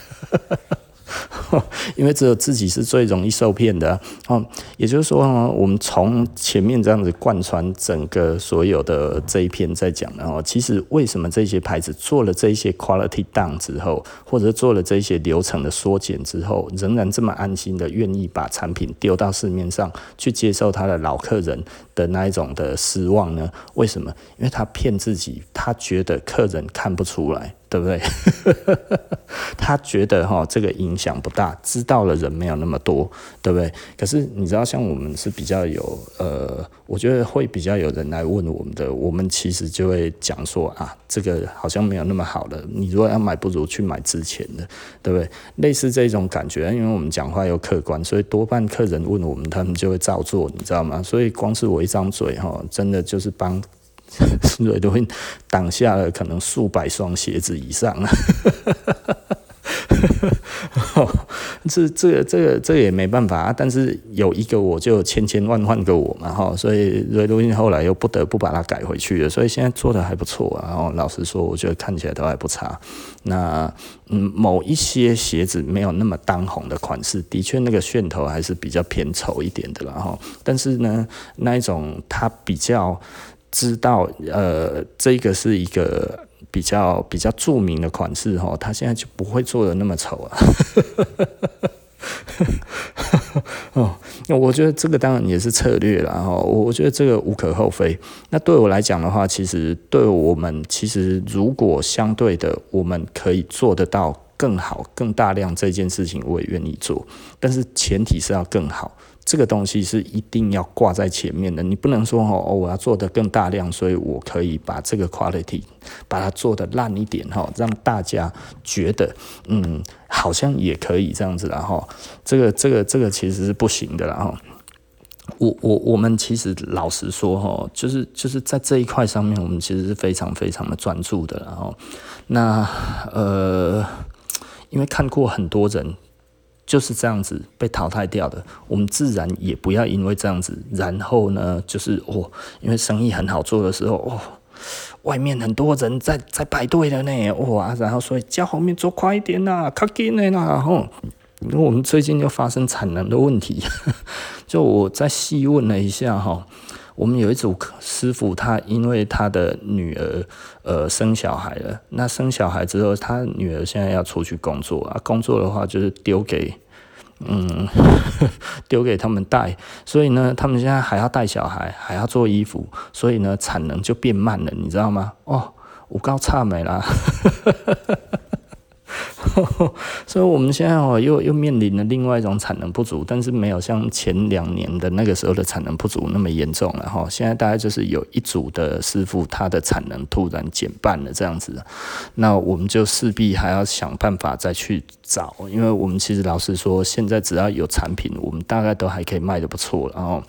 因为只有自己是最容易受骗的哦。也就是说，我们从前面这样子贯穿整个所有的这一篇在讲的哦，其实为什么这些牌子做了这些 quality down 之后，或者做了这些流程的缩减之后，仍然这么安心的愿意把产品丢到市面上去接受他的老客人的那一种的失望呢？为什么？因为他骗自己，他觉得客人看不出来。对不对？他觉得哈，这个影响不大，知道的人没有那么多，对不对？可是你知道，像我们是比较有呃，我觉得会比较有人来问我们的，我们其实就会讲说啊，这个好像没有那么好的，你如果要买，不如去买之前的，对不对？类似这种感觉，因为我们讲话又客观，所以多半客人问我们，他们就会照做，你知道吗？所以光是我一张嘴哈，真的就是帮。瑞多宾挡下了可能数百双鞋子以上啊！这、这个、这个、这也没办法啊。但是有一个我就千千万万个我嘛哈，所以瑞多宾后来又不得不把它改回去了。所以现在做的还不错。然后老实说，我觉得看起来都还不差。那嗯，某一些鞋子没有那么当红的款式，的确那个楦头还是比较偏丑一点的了哈。但是呢，那一种它比较。知道，呃，这个是一个比较比较著名的款式哈，他现在就不会做的那么丑啊。哦，那我觉得这个当然也是策略了哈，我觉得这个无可厚非。那对我来讲的话，其实对我们其实如果相对的，我们可以做得到更好、更大量这件事情，我也愿意做，但是前提是要更好。这个东西是一定要挂在前面的，你不能说哦，我要做得更大量，所以我可以把这个 quality 把它做得烂一点哈，让大家觉得嗯，好像也可以这样子了哈。这个这个这个其实是不行的了哈。我我我们其实老实说哈，就是就是在这一块上面，我们其实是非常非常的专注的然后那呃，因为看过很多人。就是这样子被淘汰掉的，我们自然也不要因为这样子，然后呢，就是哦，因为生意很好做的时候，哦，外面很多人在在排队的呢，哇，然后所以叫后面做快一点呐，快点的啦，吼，因为我们最近又发生产能的问题，就我再细问了一下哈。我们有一组师傅，他因为他的女儿呃生小孩了，那生小孩之后，他女儿现在要出去工作啊，工作的话就是丢给嗯 丢给他们带，所以呢，他们现在还要带小孩，还要做衣服，所以呢，产能就变慢了，你知道吗？哦，我高差没啦。所以我们现在哦又又面临了另外一种产能不足，但是没有像前两年的那个时候的产能不足那么严重了哈。现在大概就是有一组的师傅他的产能突然减半了这样子，那我们就势必还要想办法再去找，因为我们其实老实说，现在只要有产品，我们大概都还可以卖得不错，然后。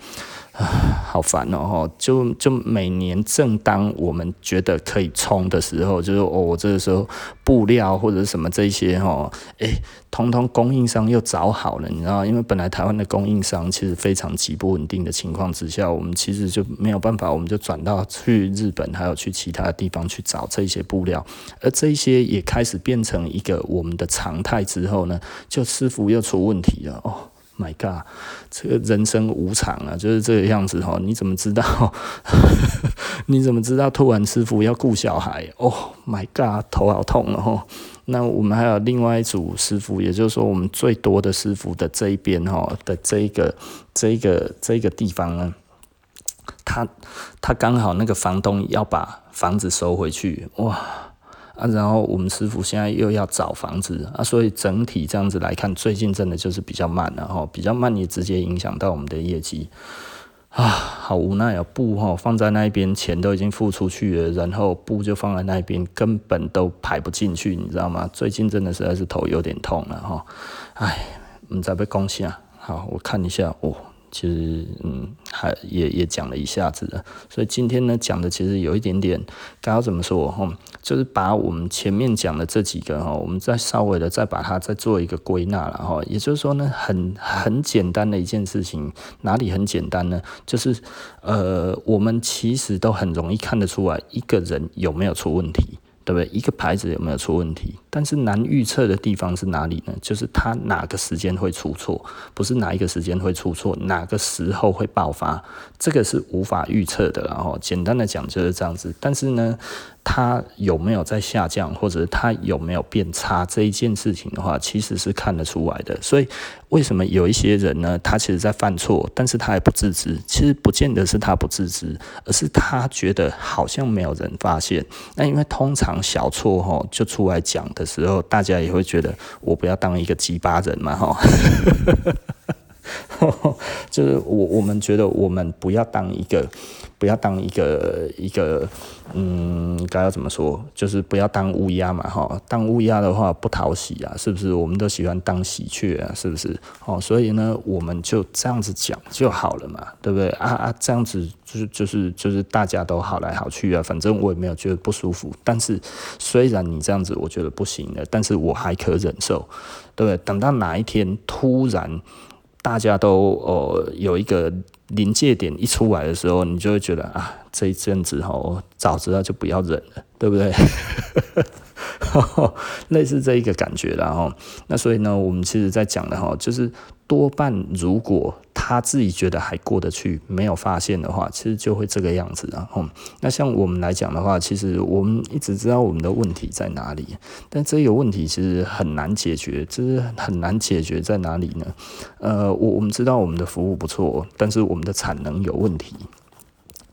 好烦哦！就就每年正当我们觉得可以冲的时候，就是哦，这个时候布料或者什么这些哈，哎，通通供应商又找好了，你知道？因为本来台湾的供应商其实非常极不稳定的情况之下，我们其实就没有办法，我们就转到去日本，还有去其他的地方去找这些布料，而这些也开始变成一个我们的常态之后呢，就师傅又出问题了哦。My God，这个人生无常啊，就是这个样子哈。你怎么知道？你怎么知道突然师傅要顾小孩？Oh my God，头好痛哦。那我们还有另外一组师傅，也就是说我们最多的师傅的这一边哈的这一个这一个这一个地方呢，他他刚好那个房东要把房子收回去，哇！啊，然后我们师傅现在又要找房子啊，所以整体这样子来看，最近真的就是比较慢，然后比较慢也直接影响到我们的业绩啊，好无奈啊，布哈放在那边，钱都已经付出去了，然后布就放在那边，根本都排不进去，你知道吗？最近真的实在是头有点痛了哈，哎，我们再被恭喜啊，好，我看一下哦。其实，嗯，还也也讲了一下子的，所以今天呢讲的其实有一点点，刚刚怎么说哈，就是把我们前面讲的这几个哈，我们再稍微的再把它再做一个归纳了哈，也就是说呢，很很简单的一件事情，哪里很简单呢？就是呃，我们其实都很容易看得出来一个人有没有出问题。对不对？一个牌子有没有出问题？但是难预测的地方是哪里呢？就是它哪个时间会出错，不是哪一个时间会出错，哪个时候会爆发，这个是无法预测的。然后简单的讲就是这样子。但是呢，它有没有在下降，或者它有没有变差这一件事情的话，其实是看得出来的。所以为什么有一些人呢？他其实在犯错，但是他还不自知。其实不见得是他不自知，而是他觉得好像没有人发现。那因为通常小错哈，就出来讲的时候，大家也会觉得我不要当一个鸡巴人嘛哈。就是我我们觉得我们不要当一个。不要当一个一个，嗯，该要怎么说？就是不要当乌鸦嘛，哈！当乌鸦的话不讨喜啊，是不是？我们都喜欢当喜鹊啊，是不是？哦，所以呢，我们就这样子讲就好了嘛，对不对？啊啊，这样子就是就是就是大家都好来好去啊，反正我也没有觉得不舒服。但是虽然你这样子我觉得不行了，但是我还可忍受，对不对？等到哪一天突然大家都呃有一个。临界点一出来的时候，你就会觉得啊，这一阵子吼，早知道就不要忍了，对不对？类似这一个感觉，然后那所以呢，我们其实在讲的哈，就是多半如果他自己觉得还过得去，没有发现的话，其实就会这个样子。然后那像我们来讲的话，其实我们一直知道我们的问题在哪里，但这个问题其实很难解决，就是很难解决在哪里呢？呃，我我们知道我们的服务不错，但是我们的产能有问题。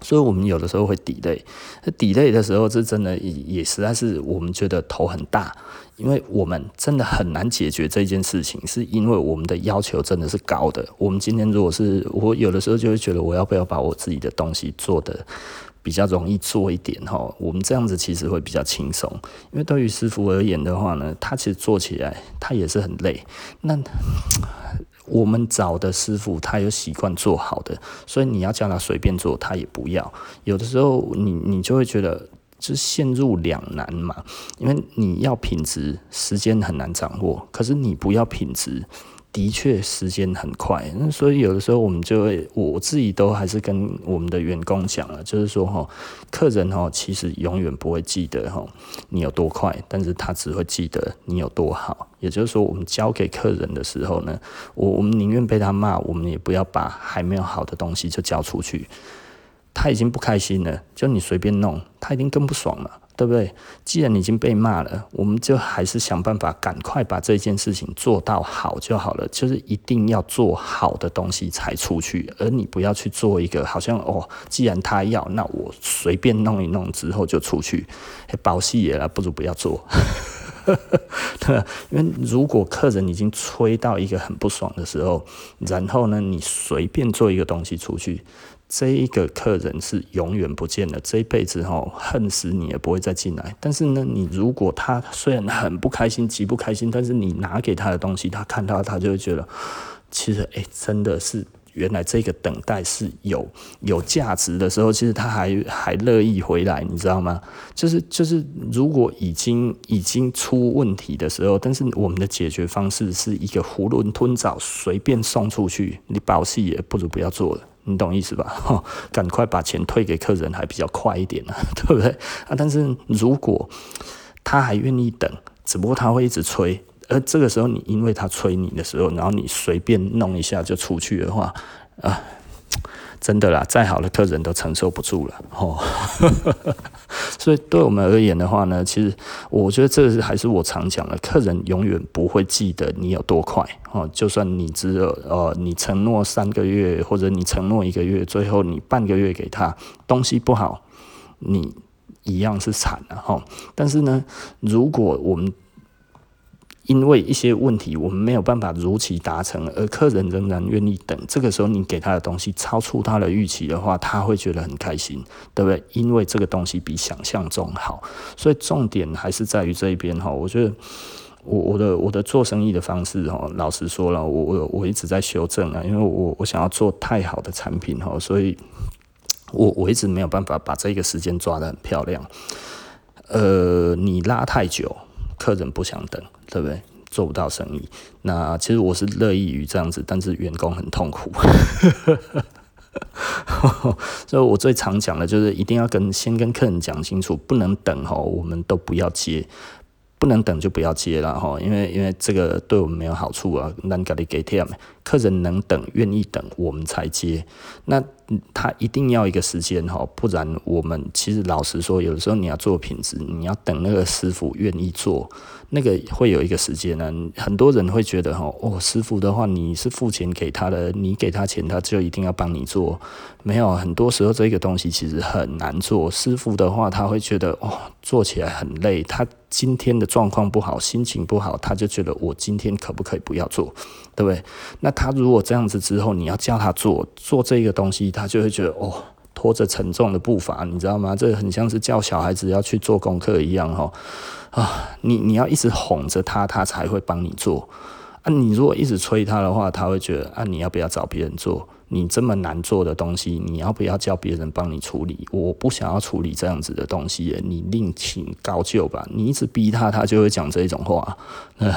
所以，我们有的时候会 delay，delay 的时候，这真的也也实在是我们觉得头很大，因为我们真的很难解决这件事情，是因为我们的要求真的是高的。我们今天如果是我有的时候就会觉得，我要不要把我自己的东西做得比较容易做一点哈？我们这样子其实会比较轻松，因为对于师傅而言的话呢，他其实做起来他也是很累。那我们找的师傅，他有习惯做好的，所以你要叫他随便做，他也不要。有的时候你，你就会觉得，就陷入两难嘛，因为你要品质，时间很难掌握，可是你不要品质。的确，时间很快，那所以有的时候我们就会，我自己都还是跟我们的员工讲了，就是说哈，客人哈其实永远不会记得哈你有多快，但是他只会记得你有多好。也就是说，我们交给客人的时候呢，我我们宁愿被他骂，我们也不要把还没有好的东西就交出去。他已经不开心了，就你随便弄，他一定更不爽了。对不对？既然已经被骂了，我们就还是想办法赶快把这件事情做到好就好了。就是一定要做好的东西才出去，而你不要去做一个好像哦，既然他要，那我随便弄一弄之后就出去，保戏也了，不如不要做。对，因为如果客人已经催到一个很不爽的时候，然后呢，你随便做一个东西出去，这一个客人是永远不见了，这一辈子哈恨死你也不会再进来。但是呢，你如果他虽然很不开心，极不开心，但是你拿给他的东西，他看到他就会觉得，其实哎、真的是。原来这个等待是有 有价值的时候，其实他还还乐意回来，你知道吗？就是就是，如果已经已经出问题的时候，但是我们的解决方式是一个囫囵吞枣，随便送出去，你保戏也不如不要做了，你懂意思吧？哈，赶快把钱退给客人还比较快一点呢，对不对？啊，但是如果他还愿意等，只不过他会一直催。而这个时候，你因为他催你的时候，然后你随便弄一下就出去的话，啊，真的啦，再好的客人都承受不住了哦。所以对我们而言的话呢，其实我觉得这是还是我常讲的，客人永远不会记得你有多快哦。就算你只有呃，你承诺三个月或者你承诺一个月，最后你半个月给他东西不好，你一样是惨的哈。但是呢，如果我们因为一些问题，我们没有办法如期达成，而客人仍然愿意等。这个时候，你给他的东西超出他的预期的话，他会觉得很开心，对不对？因为这个东西比想象中好，所以重点还是在于这一边哈。我觉得我我的我的做生意的方式哈，老实说了，我我我一直在修正啊，因为我我想要做太好的产品哈，所以我我一直没有办法把这个时间抓得很漂亮。呃，你拉太久。客人不想等，对不对？做不到生意。那其实我是乐意于这样子，但是员工很痛苦。所以，我最常讲的就是一定要跟先跟客人讲清楚，不能等哈，我们都不要接。不能等就不要接了哈，因为因为这个对我们没有好处啊。那给你给他们，客人能等愿意等，我们才接。那他一定要一个时间哈，不然我们其实老实说，有的时候你要做品质，你要等那个师傅愿意做，那个会有一个时间呢。很多人会觉得哈，哦，师傅的话你是付钱给他的，你给他钱，他就一定要帮你做。没有，很多时候这个东西其实很难做。师傅的话，他会觉得哦，做起来很累，他。今天的状况不好，心情不好，他就觉得我今天可不可以不要做，对不对？那他如果这样子之后，你要叫他做做这个东西，他就会觉得哦，拖着沉重的步伐，你知道吗？这很像是叫小孩子要去做功课一样哈啊！你你要一直哄着他，他才会帮你做啊。你如果一直催他的话，他会觉得啊，你要不要找别人做？你这么难做的东西，你要不要叫别人帮你处理？我不想要处理这样子的东西，你另请高就吧。你一直逼他，他就会讲这种话。那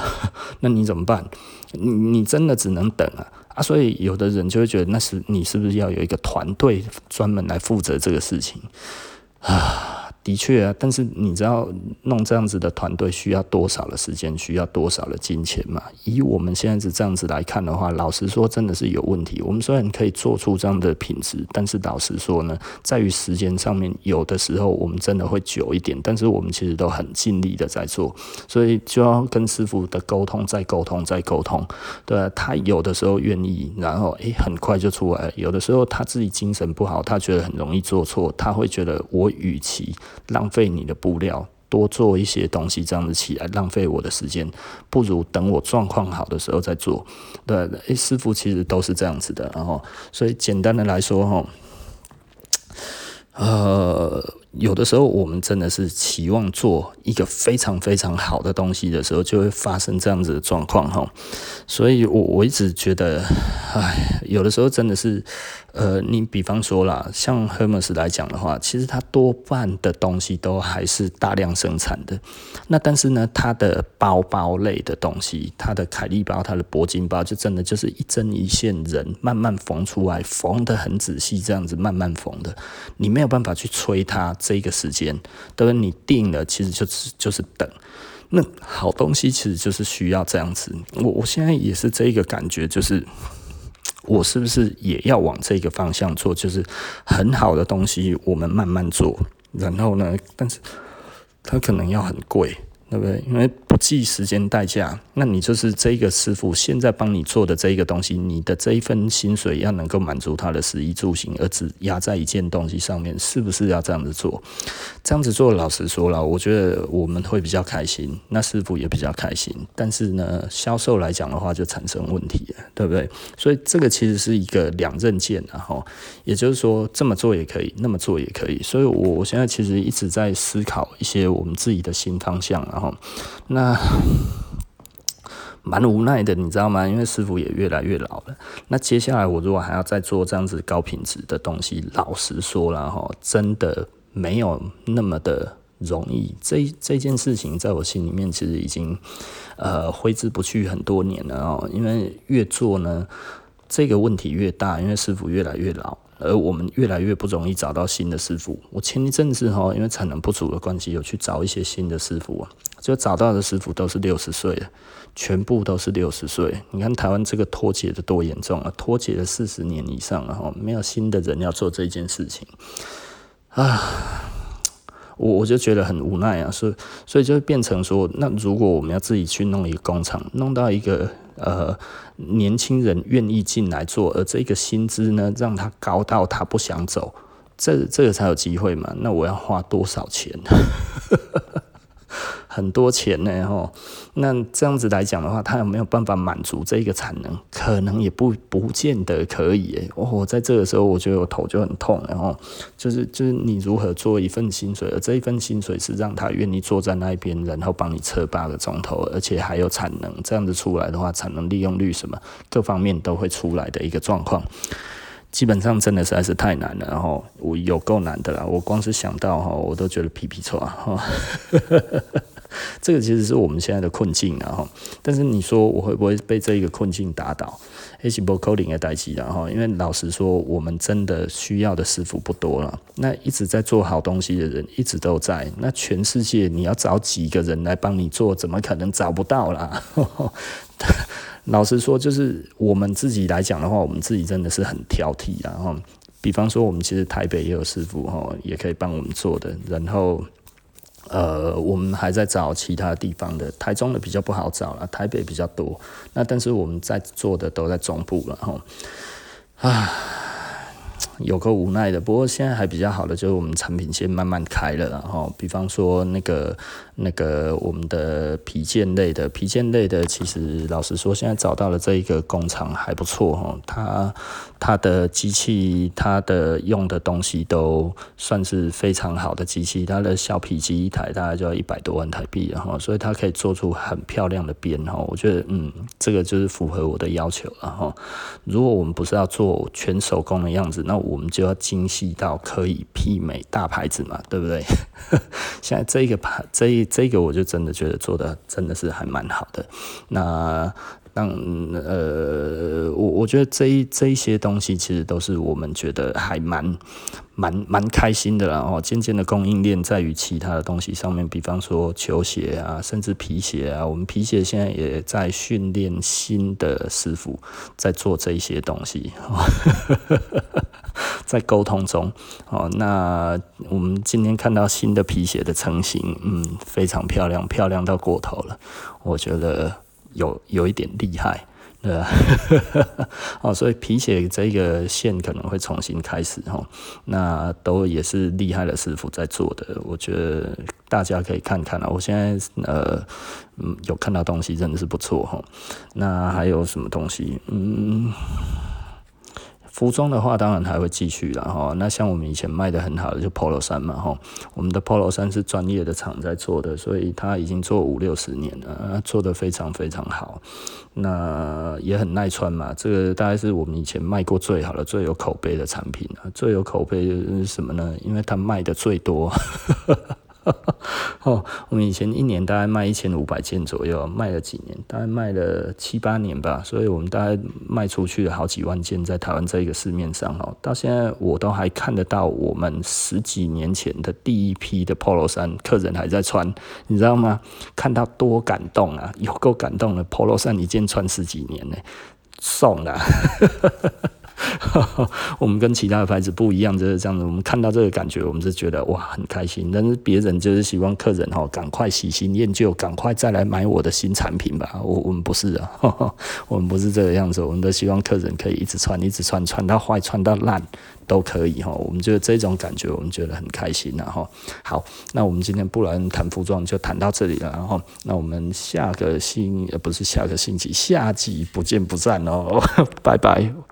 那你怎么办？你你真的只能等啊啊！所以有的人就会觉得，那是你是不是要有一个团队专门来负责这个事情啊？的确啊，但是你知道弄这样子的团队需要多少的时间，需要多少的金钱吗？以我们现在是这样子来看的话，老实说真的是有问题。我们虽然可以做出这样的品质，但是老实说呢，在于时间上面，有的时候我们真的会久一点。但是我们其实都很尽力的在做，所以就要跟师傅的沟通，再沟通，再沟通。对啊，他有的时候愿意，然后诶、很快就出来了；有的时候他自己精神不好，他觉得很容易做错，他会觉得我与其浪费你的布料，多做一些东西，这样子起来浪费我的时间，不如等我状况好的时候再做。对，师傅其实都是这样子的，然后，所以简单的来说，哈，呃。有的时候，我们真的是期望做一个非常非常好的东西的时候，就会发生这样子的状况哈。所以我我一直觉得，唉，有的时候真的是，呃，你比方说啦，像 Hermes 来讲的话，其实它多半的东西都还是大量生产的。那但是呢，它的包包类的东西，它的凯利包、它的铂金包，就真的就是一针一线人慢慢缝出来，缝得很仔细，这样子慢慢缝的，你没有办法去催它。这个时间，等你定了，其实就是就是等。那好东西其实就是需要这样子。我我现在也是这一个感觉，就是我是不是也要往这个方向做？就是很好的东西，我们慢慢做。然后呢，但是它可能要很贵，对不对？因为计时间代价，那你就是这个师傅现在帮你做的这一个东西，你的这一份薪水要能够满足他的食衣住行，而只压在一件东西上面，是不是要这样子做？这样子做，老实说了，我觉得我们会比较开心，那师傅也比较开心。但是呢，销售来讲的话，就产生问题了，对不对？所以这个其实是一个两刃剑，然后也就是说，这么做也可以，那么做也可以。所以我现在其实一直在思考一些我们自己的新方向，然后那。蛮无奈的，你知道吗？因为师傅也越来越老了。那接下来我如果还要再做这样子高品质的东西，老实说了哈，真的没有那么的容易。这这件事情在我心里面其实已经呃挥之不去很多年了哦。因为越做呢，这个问题越大，因为师傅越来越老，而我们越来越不容易找到新的师傅。我前一阵子哈，因为产能不足的关系，有去找一些新的师傅啊，就找到的师傅都是六十岁了。全部都是六十岁，你看台湾这个脱节的多严重啊！脱节了四十年以上了哈，没有新的人要做这件事情啊，我我就觉得很无奈啊，所以所以就变成说，那如果我们要自己去弄一个工厂，弄到一个呃年轻人愿意进来做，而这个薪资呢，让他高到他不想走，这这个才有机会嘛？那我要花多少钱？很多钱呢，吼，那这样子来讲的话，他有没有办法满足这个产能？可能也不不见得可以。哎，我在这个时候，我觉得我头就很痛，然后就是就是你如何做一份薪水，而这一份薪水是让他愿意坐在那边，然后帮你车八个钟头，而且还有产能，这样子出来的话，产能利用率什么各方面都会出来的一个状况。基本上真的实在是太难了，然后我有够难的啦，我光是想到哈，我都觉得皮皮剉哈。这个其实是我们现在的困境，然后，但是你说我会不会被这一个困境打倒？？H 波 coding 也代志，然后，因为老实说，我们真的需要的师傅不多了。那一直在做好东西的人一直都在，那全世界你要找几个人来帮你做，怎么可能找不到啦？老实说，就是我们自己来讲的话，我们自己真的是很挑剔，然后，比方说，我们其实台北也有师傅哈，也可以帮我们做的，然后。呃，我们还在找其他地方的，台中的比较不好找了，台北比较多。那但是我们在做的都在中部了哈，啊，有个无奈的。不过现在还比较好的就是我们产品线慢慢开了，然后比方说那个。那个我们的皮件类的皮件类的，其实老实说，现在找到了这一个工厂还不错哈，它它的机器，它的用的东西都算是非常好的机器，它的小皮机一台大概就要一百多万台币，然后所以它可以做出很漂亮的边哈，我觉得嗯，这个就是符合我的要求了哈。如果我们不是要做全手工的样子，那我我们就要精细到可以媲美大牌子嘛，对不对？现在这个牌这。这个我就真的觉得做的真的是还蛮好的。那当呃，我我觉得这一这一些东西其实都是我们觉得还蛮蛮蛮开心的啦。哦渐渐的供应链在于其他的东西上面，比方说球鞋啊，甚至皮鞋啊。我们皮鞋现在也在训练新的师傅在做这一些东西。在沟通中，哦，那我们今天看到新的皮鞋的成型，嗯，非常漂亮，漂亮到过头了，我觉得有有一点厉害，对吧？哦，所以皮鞋这个线可能会重新开始，哈，那都也是厉害的师傅在做的，我觉得大家可以看看啊，我现在呃，嗯，有看到东西真的是不错，哈，那还有什么东西？嗯。服装的话，当然还会继续了哈。那像我们以前卖的很好的就 Polo 衫嘛哈，我们的 Polo 衫是专业的厂在做的，所以它已经做五六十年了，做得非常非常好。那也很耐穿嘛，这个大概是我们以前卖过最好的、最有口碑的产品啊。最有口碑是什么呢？因为它卖的最多。哦，我们以前一年大概卖一千五百件左右，卖了几年？大概卖了七八年吧，所以我们大概卖出去了好几万件，在台湾这个市面上哦，到现在我都还看得到我们十几年前的第一批的 Polo 衫，客人还在穿，你知道吗？看到多感动啊，有够感动的 Polo 衫一件穿十几年呢，送了。我们跟其他的牌子不一样，就是这样子。我们看到这个感觉，我们是觉得哇很开心。但是别人就是希望客人哈赶快喜新厌旧，赶快再来买我的新产品吧。我我们不是啊，我们不是这个样子。我们都希望客人可以一直穿，一直穿，穿到坏，穿到烂都可以哈。我们觉得这种感觉，我们觉得很开心然后好，那我们今天不然谈服装就谈到这里了。然后那我们下个星呃不是下个星期，下集不见不散哦，拜拜。